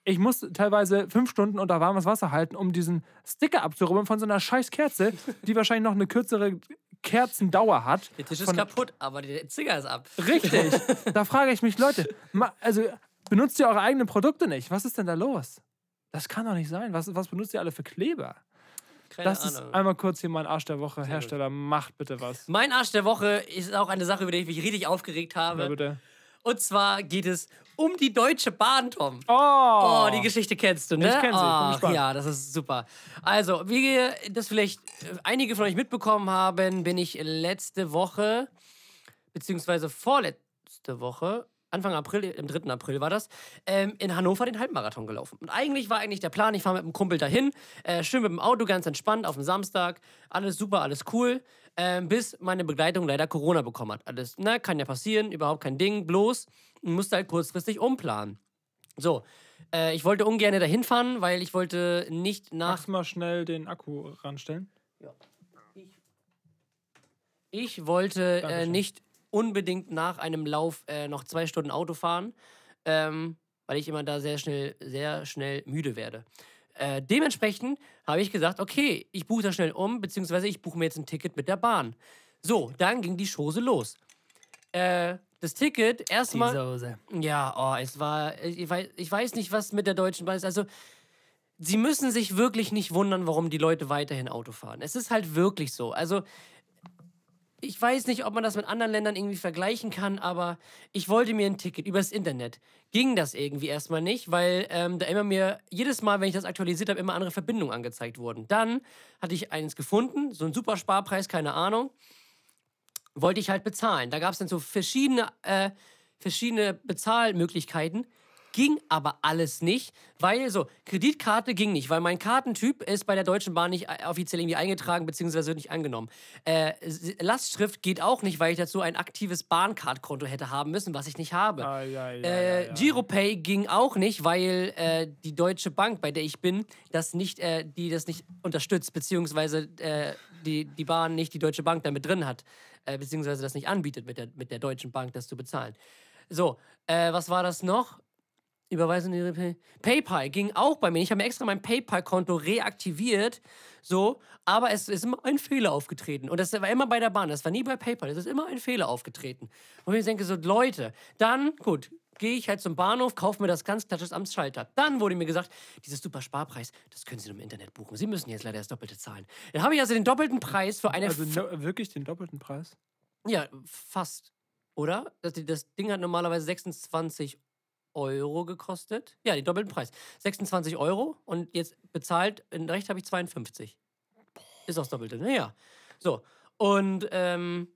Ich muss teilweise fünf Stunden unter warmes Wasser halten, um diesen Sticker abzurubbeln von so einer scheiß Kerze, die wahrscheinlich noch eine kürzere Kerzendauer hat. Der Tisch ist Von- kaputt, aber der Zinger ist ab. Richtig. da frage ich mich, Leute, also benutzt ihr eure eigenen Produkte nicht? Was ist denn da los? Das kann doch nicht sein. Was, was benutzt ihr alle für Kleber? Keine das ist Ahnung. einmal kurz hier mein Arsch der Woche. Hersteller, macht bitte was. Mein Arsch der Woche ist auch eine Sache, über die ich mich richtig aufgeregt habe. Ja, bitte. Und zwar geht es um die Deutsche Bahn, Tom. Oh, Oh, die Geschichte kennst du, ne? Ich kenn sie, ich Ach, gespannt. ja, das ist super. Also, wie das vielleicht äh, einige von euch mitbekommen haben, bin ich letzte Woche, beziehungsweise vorletzte Woche, Anfang April, im 3. April war das, ähm, in Hannover den Halbmarathon gelaufen. Und eigentlich war eigentlich der Plan, ich fahre mit einem Kumpel dahin, äh, schön mit dem Auto, ganz entspannt, auf dem Samstag, alles super, alles cool, ähm, bis meine Begleitung leider Corona bekommen hat. Alles, ne, kann ja passieren, überhaupt kein Ding, bloß, musste halt kurzfristig umplanen. So, äh, ich wollte ungern dahin fahren, weil ich wollte nicht nach. Magst mal schnell den Akku ranstellen? Ich wollte äh, nicht unbedingt nach einem Lauf äh, noch zwei Stunden Auto fahren, ähm, weil ich immer da sehr schnell, sehr schnell müde werde. Äh, dementsprechend habe ich gesagt, okay, ich buche das schnell um, beziehungsweise ich buche mir jetzt ein Ticket mit der Bahn. So, dann ging die Chose los. Äh, das Ticket erstmal. Soße. Ja, oh, es war. Ich weiß, ich weiß nicht, was mit der Deutschen Bahn ist. Also, sie müssen sich wirklich nicht wundern, warum die Leute weiterhin Auto fahren. Es ist halt wirklich so. Also, ich weiß nicht, ob man das mit anderen Ländern irgendwie vergleichen kann, aber ich wollte mir ein Ticket übers Internet. Ging das irgendwie erstmal nicht, weil ähm, da immer mir, jedes Mal, wenn ich das aktualisiert habe, immer andere Verbindungen angezeigt wurden. Dann hatte ich eins gefunden, so ein super Sparpreis, keine Ahnung wollte ich halt bezahlen. Da gab es dann so verschiedene, äh, verschiedene Bezahlmöglichkeiten. Ging aber alles nicht, weil so, Kreditkarte ging nicht, weil mein Kartentyp ist bei der Deutschen Bahn nicht äh, offiziell irgendwie eingetragen bzw. wird nicht angenommen. Äh, Lastschrift geht auch nicht, weil ich dazu ein aktives Bahncard-Konto hätte haben müssen, was ich nicht habe. Ah, ja, ja, Äh, ja. Giropay ging auch nicht, weil äh, die Deutsche Bank, bei der ich bin, das nicht, äh, die das nicht unterstützt, beziehungsweise äh, die, die Bahn nicht die Deutsche Bank damit drin hat, beziehungsweise das nicht anbietet, mit der, mit der Deutschen Bank das zu bezahlen. So, äh, was war das noch? Überweisung in Ihre Pay PayPal ging auch bei mir. Ich habe mir extra mein PayPal-Konto reaktiviert, so, aber es ist immer ein Fehler aufgetreten. Und das war immer bei der Bahn, das war nie bei PayPal, es ist immer ein Fehler aufgetreten. Und ich denke so, Leute, dann, gut, gehe ich halt zum Bahnhof, kaufe mir das ganz klassisch am Schalter. Dann wurde mir gesagt, dieses super Sparpreis, das können Sie nur im Internet buchen. Sie müssen jetzt leider das Doppelte zahlen. Dann habe ich also den doppelten Preis für eine. Also no, wirklich den doppelten Preis? ja, fast. Oder? Das, das Ding hat normalerweise 26 Euro gekostet. Ja, den doppelten Preis. 26 Euro und jetzt bezahlt, in Recht habe ich 52. Ist auch das Doppelte. Naja. So. Und ähm,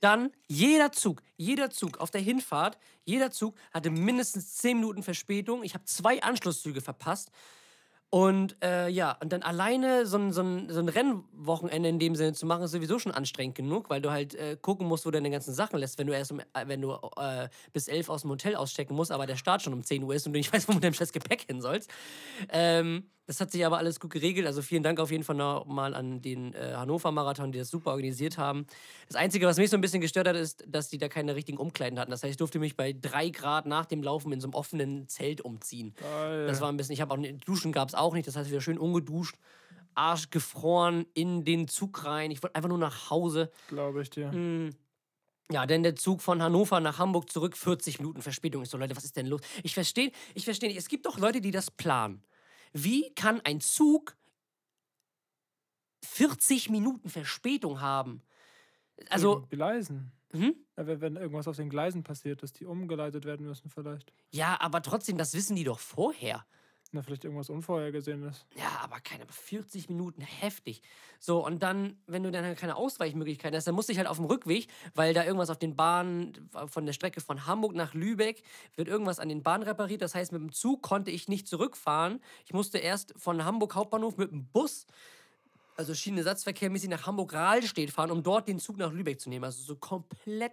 dann jeder Zug, jeder Zug auf der Hinfahrt, jeder Zug hatte mindestens 10 Minuten Verspätung. Ich habe zwei Anschlusszüge verpasst. Und äh, ja, und dann alleine so ein, so, ein, so ein Rennwochenende in dem Sinne zu machen, ist sowieso schon anstrengend genug, weil du halt äh, gucken musst, wo du deine ganzen Sachen lässt, wenn du erst um, äh, wenn du äh, bis elf aus dem Hotel auschecken musst, aber der Start schon um 10 Uhr ist und du nicht weißt, wo du deinem scheiß Gepäck hin sollst. Ähm, das hat sich aber alles gut geregelt. Also vielen Dank auf jeden Fall nochmal an den äh, Hannover-Marathon, die das super organisiert haben. Das Einzige, was mich so ein bisschen gestört hat, ist, dass die da keine richtigen Umkleiden hatten. Das heißt, ich durfte mich bei drei Grad nach dem Laufen in so einem offenen Zelt umziehen. Geil. Das war ein bisschen, ich habe auch, Duschen gab es auch nicht. Das heißt, wieder schön ungeduscht, Arsch gefroren in den Zug rein. Ich wollte einfach nur nach Hause. Glaube ich dir. Mm. Ja, denn der Zug von Hannover nach Hamburg zurück, 40 Minuten Verspätung. Ich so, Leute, was ist denn los? Ich verstehe, ich verstehe nicht. Es gibt doch Leute, die das planen. Wie kann ein Zug 40 Minuten Verspätung haben? Also, Gleisen. hm? Ja, wenn, wenn irgendwas auf den Gleisen passiert, dass die umgeleitet werden müssen, vielleicht. ja, aber trotzdem, das wissen die doch vorher. Na, vielleicht irgendwas Unvorhergesehenes. Ja, aber keine 40 Minuten heftig. So, und dann, wenn du dann halt keine Ausweichmöglichkeiten hast, dann musste ich halt auf dem Rückweg, weil da irgendwas auf den Bahnen von der Strecke von Hamburg nach Lübeck wird irgendwas an den Bahnen repariert. Das heißt, mit dem Zug konnte ich nicht zurückfahren. Ich musste erst von Hamburg Hauptbahnhof mit dem Bus, also Schienenersatzverkehrmäßig nach Hamburg Rahlstedt fahren, um dort den Zug nach Lübeck zu nehmen. Also so komplett.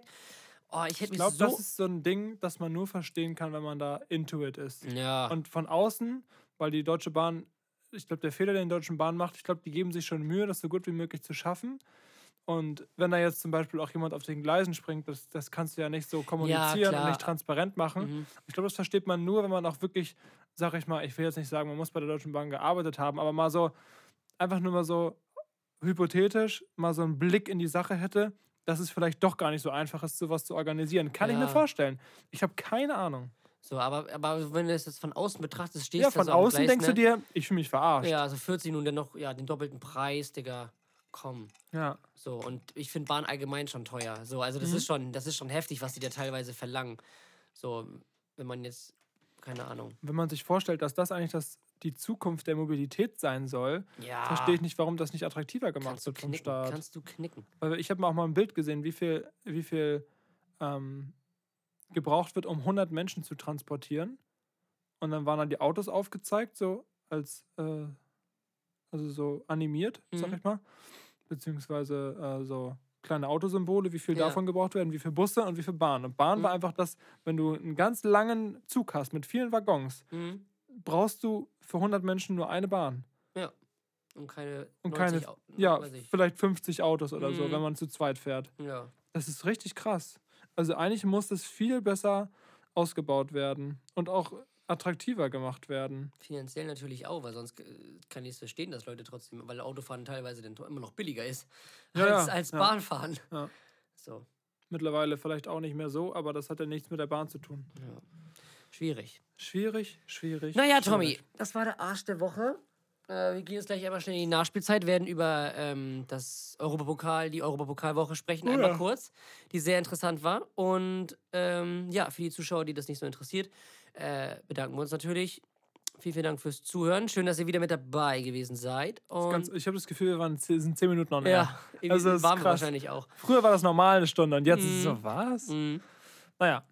Oh, ich hätte Ich mich glaube, so. das ist so ein Ding, das man nur verstehen kann, wenn man da into it ist. ja. Und von außen, weil die Deutsche Bahn, ich glaube, der Fehler, den die Deutsche Bahn macht, ich glaube, die geben sich schon Mühe, das so gut wie möglich zu schaffen. Und wenn da jetzt zum Beispiel auch jemand auf den Gleisen springt, das, das kannst du ja nicht so kommunizieren und klar. nicht transparent machen. Mhm. Ich glaube, das versteht man nur, wenn man auch wirklich, sag ich mal, ich will jetzt nicht sagen, man muss bei der Deutschen Bahn gearbeitet haben, aber mal so, einfach nur mal so hypothetisch, mal so einen Blick in die Sache hätte, dass es vielleicht doch gar nicht so einfach ist, sowas zu organisieren. Kann ich mir Ja. vorstellen. Ich habe keine Ahnung. So, aber, aber wenn du es jetzt von außen betrachtest, stehst Ja, du von so am außen Gleis, denkst ne? du dir, ich fühle mich verarscht. Ja, also 40 Minuten, dann noch ja, den doppelten Preis, Digga. Komm. ja. So, und ich finde Bahn allgemein schon teuer. So, also das Mhm. ist schon, das ist schon heftig, was die da teilweise verlangen. So, wenn man jetzt, keine Ahnung. wenn man sich vorstellt, dass das eigentlich das, die Zukunft der Mobilität sein soll, Ja. verstehe ich nicht, warum das nicht attraktiver gemacht kannst wird vom knicken, Staat. kannst du knicken. Weil ich habe auch mal ein Bild gesehen, wie viel, wie viel ähm, gebraucht wird, um 100 Menschen zu transportieren. Und dann waren dann die Autos aufgezeigt, so als, äh, also so animiert, sag Mhm. ich mal. Beziehungsweise äh, so kleine Autosymbole, wie viel Ja. davon gebraucht werden, wie viele Busse und wie viel Bahn. Und Bahn war Mhm. einfach das, wenn du einen ganz langen Zug hast mit vielen Waggons, Mhm. Brauchst du für 100 Menschen nur eine Bahn. Ja. Und keine. Und 90 keine, ja, vielleicht 50 Autos oder so, Mhm. wenn man zu zweit fährt. Ja. Das ist richtig krass. Also eigentlich muss das viel besser ausgebaut werden und auch attraktiver gemacht werden. Finanziell natürlich auch, weil sonst äh, kann ich es verstehen, dass Leute trotzdem, weil Autofahren teilweise dann immer noch billiger ist Ja, als, ja, als ja. Bahnfahren. Ja. So, Mittlerweile vielleicht auch nicht mehr so, aber das hat ja nichts mit der Bahn zu tun. Schwierig. Schwierig, schwierig. Naja, Tommy, schwierig. das war der Arsch der Woche. Äh, wir gehen jetzt gleich einmal schnell in die Nachspielzeit, werden über ähm, das Europapokal, die Europapokalwoche sprechen, Oh einmal ja. kurz, die sehr interessant war. Und ähm, ja, für die Zuschauer, die das nicht so interessiert, äh, bedanken wir uns natürlich. Vielen, vielen Dank fürs Zuhören. Schön, dass ihr wieder mit dabei gewesen seid. Ganz, ich habe das Gefühl, wir waren zehn, sind 10 Minuten noch näher. ja, irgendwie Also das waren wir wahrscheinlich auch. Früher war das normal eine Stunde und jetzt ist es Mhm. so, was? Mhm. Naja,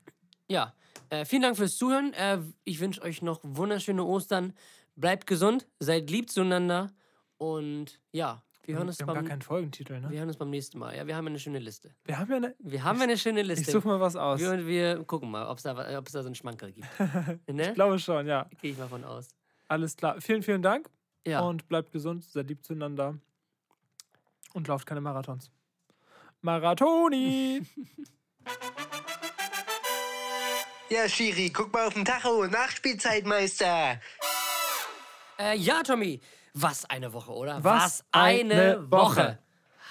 Ja, äh, vielen Dank fürs Zuhören. Äh, ich wünsche euch noch wunderschöne Ostern. Bleibt gesund, seid lieb zueinander. Und ja, wir hören uns wir haben gar beim keinen Folgentitel, ne? Wir hören uns beim nächsten Mal. Ja, wir haben eine schöne Liste. Wir haben ja eine. Wir haben eine schöne Ich Liste. suche mal was aus. wir, wir gucken mal, ob's da, wa- ob's da so einen Schmankerl gibt. ne? Ich glaube schon, ja. Gehe ich mal von aus. Alles klar. Vielen, vielen Dank Ja. und bleibt gesund, seid lieb zueinander und lauft keine Marathons. Marathoni! Ja, Schiri, guck mal auf den Tacho. Nachspielzeitmeister. Äh, ja, Tommy. Was eine Woche, oder? Was eine, eine Woche. Woche.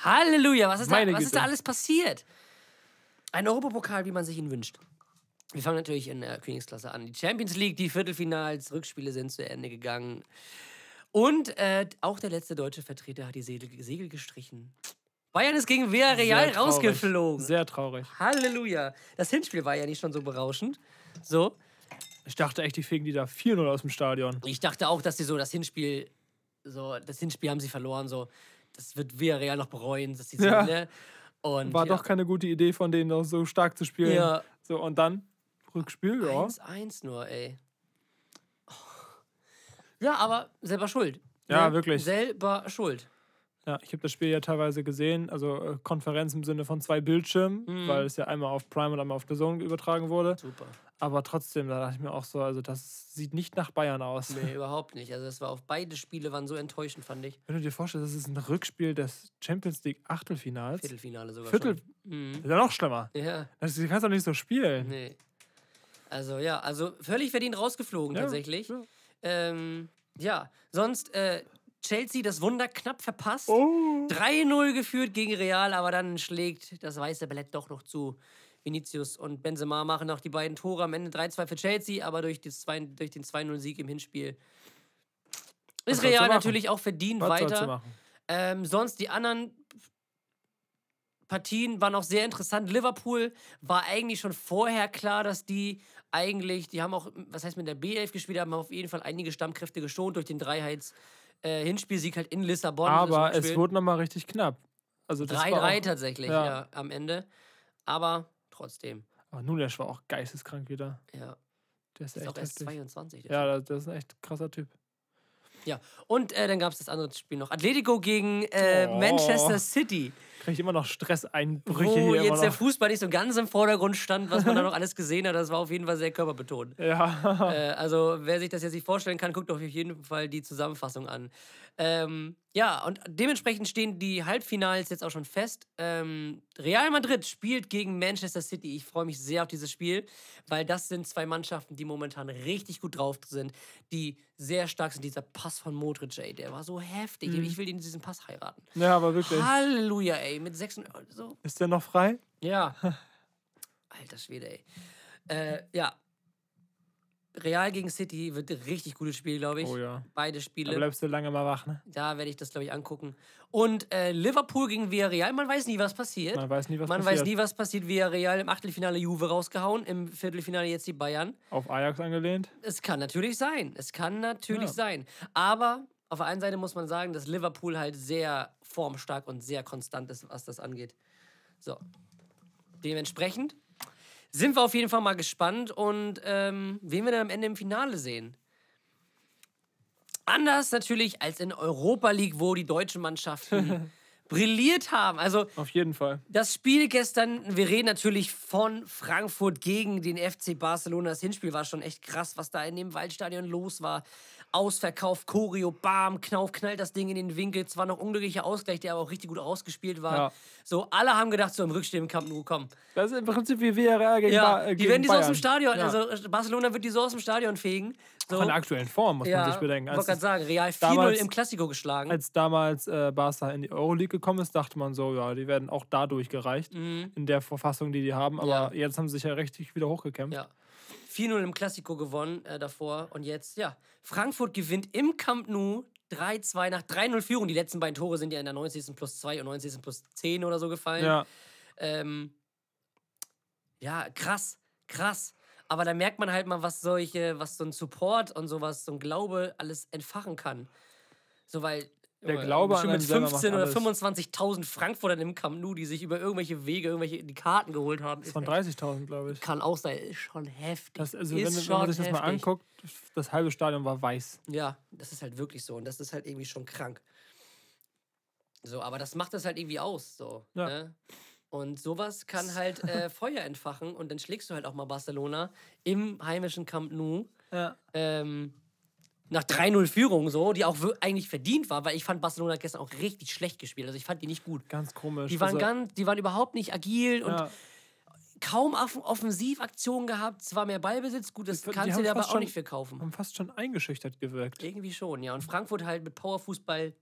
Halleluja. Was ist, da, was ist da alles passiert? Ein Europapokal, wie man sich ihn wünscht. Wir fangen natürlich in der Königsklasse an. Die Champions League, die Viertelfinals, Rückspiele sind zu Ende gegangen. Und äh, auch der letzte deutsche Vertreter hat die Segel, Segel gestrichen. Bayern ist gegen Villarreal Sehr rausgeflogen. Sehr traurig. Halleluja. Das Hinspiel war ja nicht schon so berauschend. So. Ich dachte echt, die fegen die da 4-0 aus dem Stadion. Ich dachte auch, dass sie so das Hinspiel, so, das Hinspiel haben sie verloren, so. Das wird Villarreal noch bereuen, dass so, Ja. ne? Und War ja. doch keine gute Idee von denen, noch so stark zu spielen. Ja. So, und dann Rückspiel, ja. 1-1 nur, ey. Ja, aber selber schuld. Ja, ne? wirklich. Selber schuld. Ja, ich habe das Spiel ja teilweise gesehen, also äh, Konferenz im Sinne von zwei Bildschirmen, Mhm. weil es ja einmal auf Prime und einmal auf The Zone übertragen wurde. Super. Aber trotzdem, da dachte ich mir auch so, also das sieht nicht nach Bayern aus. Nee, überhaupt nicht. Also, das war auf beide Spiele waren so enttäuschend, fand ich. Wenn du dir vorstellst, das ist ein Rückspiel des Champions League Achtelfinals. Viertelfinale sogar Viertel, schon. Mhm. ist ja noch schlimmer. Ja, Das, du kannst doch nicht so spielen. nee. Also, ja, also völlig verdient rausgeflogen, Ja, tatsächlich. ja. Ähm, ja, sonst äh, Chelsea das Wunder knapp verpasst. Oh. 3-0 geführt gegen Real, aber dann schlägt das weiße Ballett doch noch zu. Vinicius und Benzema machen noch die beiden Tore am Ende 3-2 für Chelsea, aber durch, zwei, durch den 2-0-Sieg im Hinspiel Was ist du Real natürlich auch verdient Was weiter. Ähm, sonst die anderen Partien waren auch sehr interessant. Liverpool war eigentlich schon vorher klar, dass die eigentlich, die haben auch, was heißt mit der B11 gespielt, haben auf jeden Fall einige Stammkräfte geschont durch den Dreiheits äh, Hinspielsieg halt in Lissabon. Aber es wurde nochmal richtig knapp. Also das war 3-3 auch, tatsächlich, ja. ja. am Ende. Aber trotzdem, Aber Nunes war auch geisteskrank wieder. ja. Der ist, Ist echt auch erst heftig. 22. der Ja, das, das ist ein echt krasser Typ. Ja, und äh, dann gab es das andere Spiel noch. Atletico gegen äh, Oh. Manchester City. Kriege ich immer noch Stresseinbrüche Wo hier. jetzt immer der. Fußball nicht so ganz im Vordergrund stand, was man da noch alles gesehen hat. Das war auf jeden Fall sehr körperbetont. Ja. äh, also, wer sich das jetzt nicht vorstellen kann, guckt auf jeden Fall die Zusammenfassung an. Ähm, ja, und dementsprechend stehen die Halbfinals jetzt auch schon fest. Ähm, Real Madrid spielt gegen Manchester City. Ich freue mich sehr auf dieses Spiel, weil das sind zwei Mannschaften, die momentan richtig gut drauf sind, die sehr stark sind. Dieser Pass von Modric, ey, der war so heftig. Ich will den diesen Pass heiraten. ja, aber wirklich. Halleluja, ey, mit 6 so. Ist der noch frei? Ja. Alter Schwede, ey. Äh, ja. Real gegen City wird ein richtig gutes Spiel, glaube ich. Oh ja. Beide Da Spiele. bleibst du lange mal wach, ne? Da werde ich das, glaube ich, angucken. Und äh, Liverpool gegen Villarreal, man weiß nie, was passiert. Man weiß nie, was Man passiert. weiß nie, was passiert. Villarreal im Achtelfinale Juve rausgehauen, im Viertelfinale jetzt die Bayern. Auf Ajax angelehnt. Es kann natürlich sein. Es kann natürlich Ja. sein. Aber auf der einen Seite muss man sagen, dass Liverpool halt sehr formstark und sehr konstant ist, was das angeht. So. Dementsprechend sind wir auf jeden Fall mal gespannt und ähm, wen wir dann am Ende im Finale sehen. Anders natürlich als in Europa League, wo die deutschen Mannschaften brilliert haben. Also Auf jeden Fall. das Spiel gestern, wir reden natürlich von Frankfurt gegen den FC Barcelona. Das Hinspiel war schon echt krass, was da in dem Waldstadion los war. Ausverkauf, Choreo, bam, Knauf knallt das Ding in den Winkel. Zwar noch unglücklicher Ausgleich, der aber auch richtig gut ausgespielt war. Ja. So, alle haben gedacht, so im Rückstehen im Camp Nou, komm. Das ist im Prinzip wie Villarreal gegen, Ja, ba äh, die werden die so aus dem. Stadion, Ja. also Barcelona wird die so aus dem Stadion fegen. So, Von der aktuellen Form, muss man sich bedenken. Ich wollte gerade sagen, Real 4-0 damals- im Klassiko geschlagen. als damals äh, Barca in die Euroleague gekommen ist, dachte man so, ja, die werden auch dadurch gereicht. Mhm. In der Verfassung, die die haben. Aber Ja. jetzt haben sie sich ja richtig wieder hochgekämpft. Ja. 4-0 im Klassiko gewonnen äh, davor. Und jetzt, ja, Frankfurt gewinnt im Camp Nou 3-2 nach 3-0 Führung. Die letzten beiden Tore sind ja in der 90. plus 2 und 90. plus 10 oder so gefallen. Ja. Ähm, ja, krass, krass. Aber da merkt man halt mal, was solche, was so ein Support und sowas, so ein Glaube alles entfachen kann. So, weil. Der Glaube an mit einen selber macht 15 oder alles. 25.000 Frankfurtern im Camp Nou, die sich über irgendwelche Wege, irgendwelche die Karten geholt haben. Ist echt- 30.000, glaube ich. kann auch sein, ist schon heftig. Das, also, ist wenn, wenn schon man sich das mal heftig. anguckt, das halbe Stadion war weiß. Ja, das ist halt wirklich so und das ist halt irgendwie schon krank. So, aber das macht das halt irgendwie aus, so. Ja. Ne? Und sowas kann halt äh, Feuer entfachen und dann schlägst du halt auch mal Barcelona im heimischen Camp Nou. Ja. Ähm, nach 3-0 Führung so, die auch eigentlich verdient war, weil ich fand Barcelona gestern auch richtig schlecht gespielt. Also ich fand die nicht gut. Ganz komisch. Die waren, also, ganz, die waren überhaupt nicht agil und ja, kaum Off Offensivaktionen gehabt. Zwar mehr Ballbesitz, gut, das Die- kannst du dir aber auch schon- nicht verkaufen. haben fast schon eingeschüchtert gewirkt. Irgendwie schon, ja. Und Frankfurt halt mit Powerfußball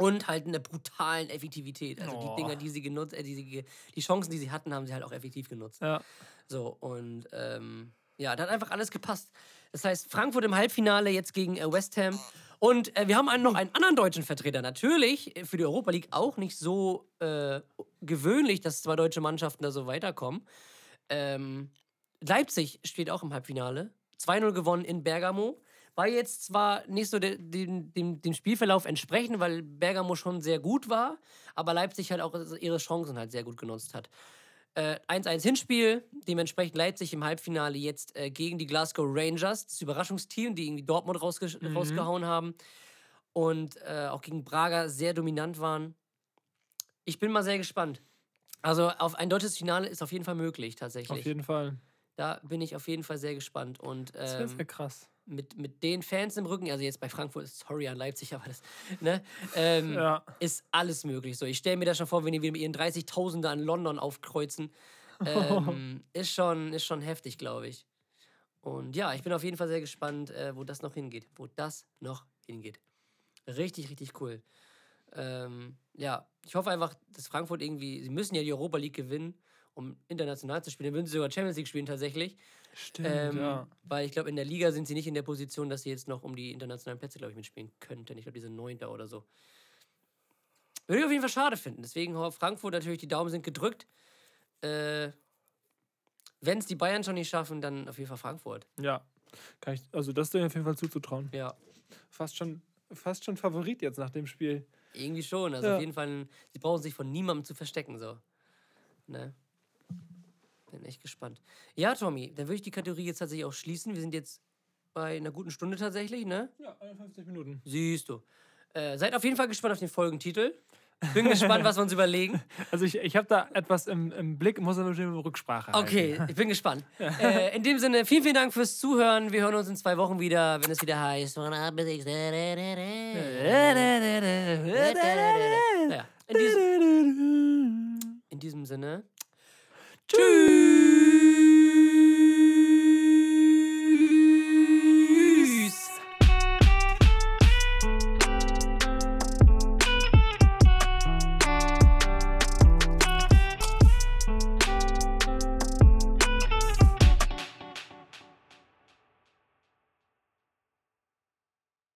Und halt eine brutalen Effektivität. Also Oh. die Dinger, die sie genutzt, äh, die, sie, die Chancen, die sie hatten, haben sie halt auch effektiv genutzt. Ja. So, und ähm, ja, da hat einfach alles gepasst. Das heißt, Frankfurt im Halbfinale jetzt gegen äh, West Ham. Und äh, wir haben einen, noch einen anderen deutschen Vertreter. Natürlich äh, für die Europa League auch nicht so äh, gewöhnlich, dass zwei deutsche Mannschaften da so weiterkommen. Ähm, Leipzig steht auch im Halbfinale. 2-0 gewonnen in Bergamo. War jetzt zwar nicht so de, dem, dem, dem Spielverlauf entsprechend, weil Bergamo schon sehr gut war, aber Leipzig halt auch ihre Chancen halt sehr gut genutzt hat. Äh, 1-1 Hinspiel, dementsprechend Leipzig im Halbfinale jetzt äh, gegen die Glasgow Rangers, das Überraschungsteam, die irgendwie Dortmund rausge rausgehauen haben und äh, auch gegen Braga sehr dominant waren. Ich bin mal sehr gespannt. Also auf ein deutsches Finale ist auf jeden Fall möglich, tatsächlich. Auf jeden Fall. Da bin ich auf jeden Fall sehr gespannt. Und Das wäre ähm, krass. Mit, mit den Fans im Rücken, also jetzt bei Frankfurt, sorry an Leipzig, aber das ne, ähm, Ja. ist alles möglich. So, ich stelle mir das schon vor, wenn die wieder mit ihren 30.000er an London aufkreuzen. Ähm, ist, schon, ist schon heftig, glaube ich. Und ja, ich bin auf jeden Fall sehr gespannt, äh, wo das noch hingeht. Wo das noch hingeht. Richtig, richtig cool. Ähm, ja, ich hoffe einfach, dass Frankfurt irgendwie, sie müssen ja die Europa League gewinnen, um international zu spielen. Dann würden sie sogar Champions League spielen tatsächlich. Stimmt, Ähm, ja. Weil ich glaube, in der Liga sind sie nicht in der Position, dass sie jetzt noch um die internationalen Plätze, glaube ich, mitspielen könnten. Ich glaube, die sind Neunter oder so. Würde ich auf jeden Fall schade finden. Deswegen Frankfurt natürlich, die Daumen sind gedrückt. Äh, Wenn es die Bayern schon nicht schaffen, dann auf jeden Fall Frankfurt. Ja. Kann ich, also das ist dir auf jeden Fall zuzutrauen. Ja, Fast schon, fast schon Favorit jetzt nach dem Spiel. irgendwie schon. Also Ja. auf jeden Fall, sie brauchen sich von niemandem zu verstecken. So. Ne? Bin echt gespannt. Ja, Tommy, dann würde ich die Kategorie jetzt tatsächlich auch schließen. Wir sind jetzt bei einer guten Stunde tatsächlich, ne? Ja, 51 Minuten. Siehst du. Äh, seid auf jeden Fall gespannt auf den Folgentitel. Bin gespannt, was wir uns überlegen. Also ich, ich habe da etwas im, im Blick, muss aber bestimmt Rücksprache halten. Okay, ich bin gespannt. Äh, in dem Sinne, vielen, vielen Dank fürs Zuhören. Wir hören uns in zwei Wochen wieder, wenn es wieder heißt. Ja, in, diesem, in diesem Sinne. Tschüss.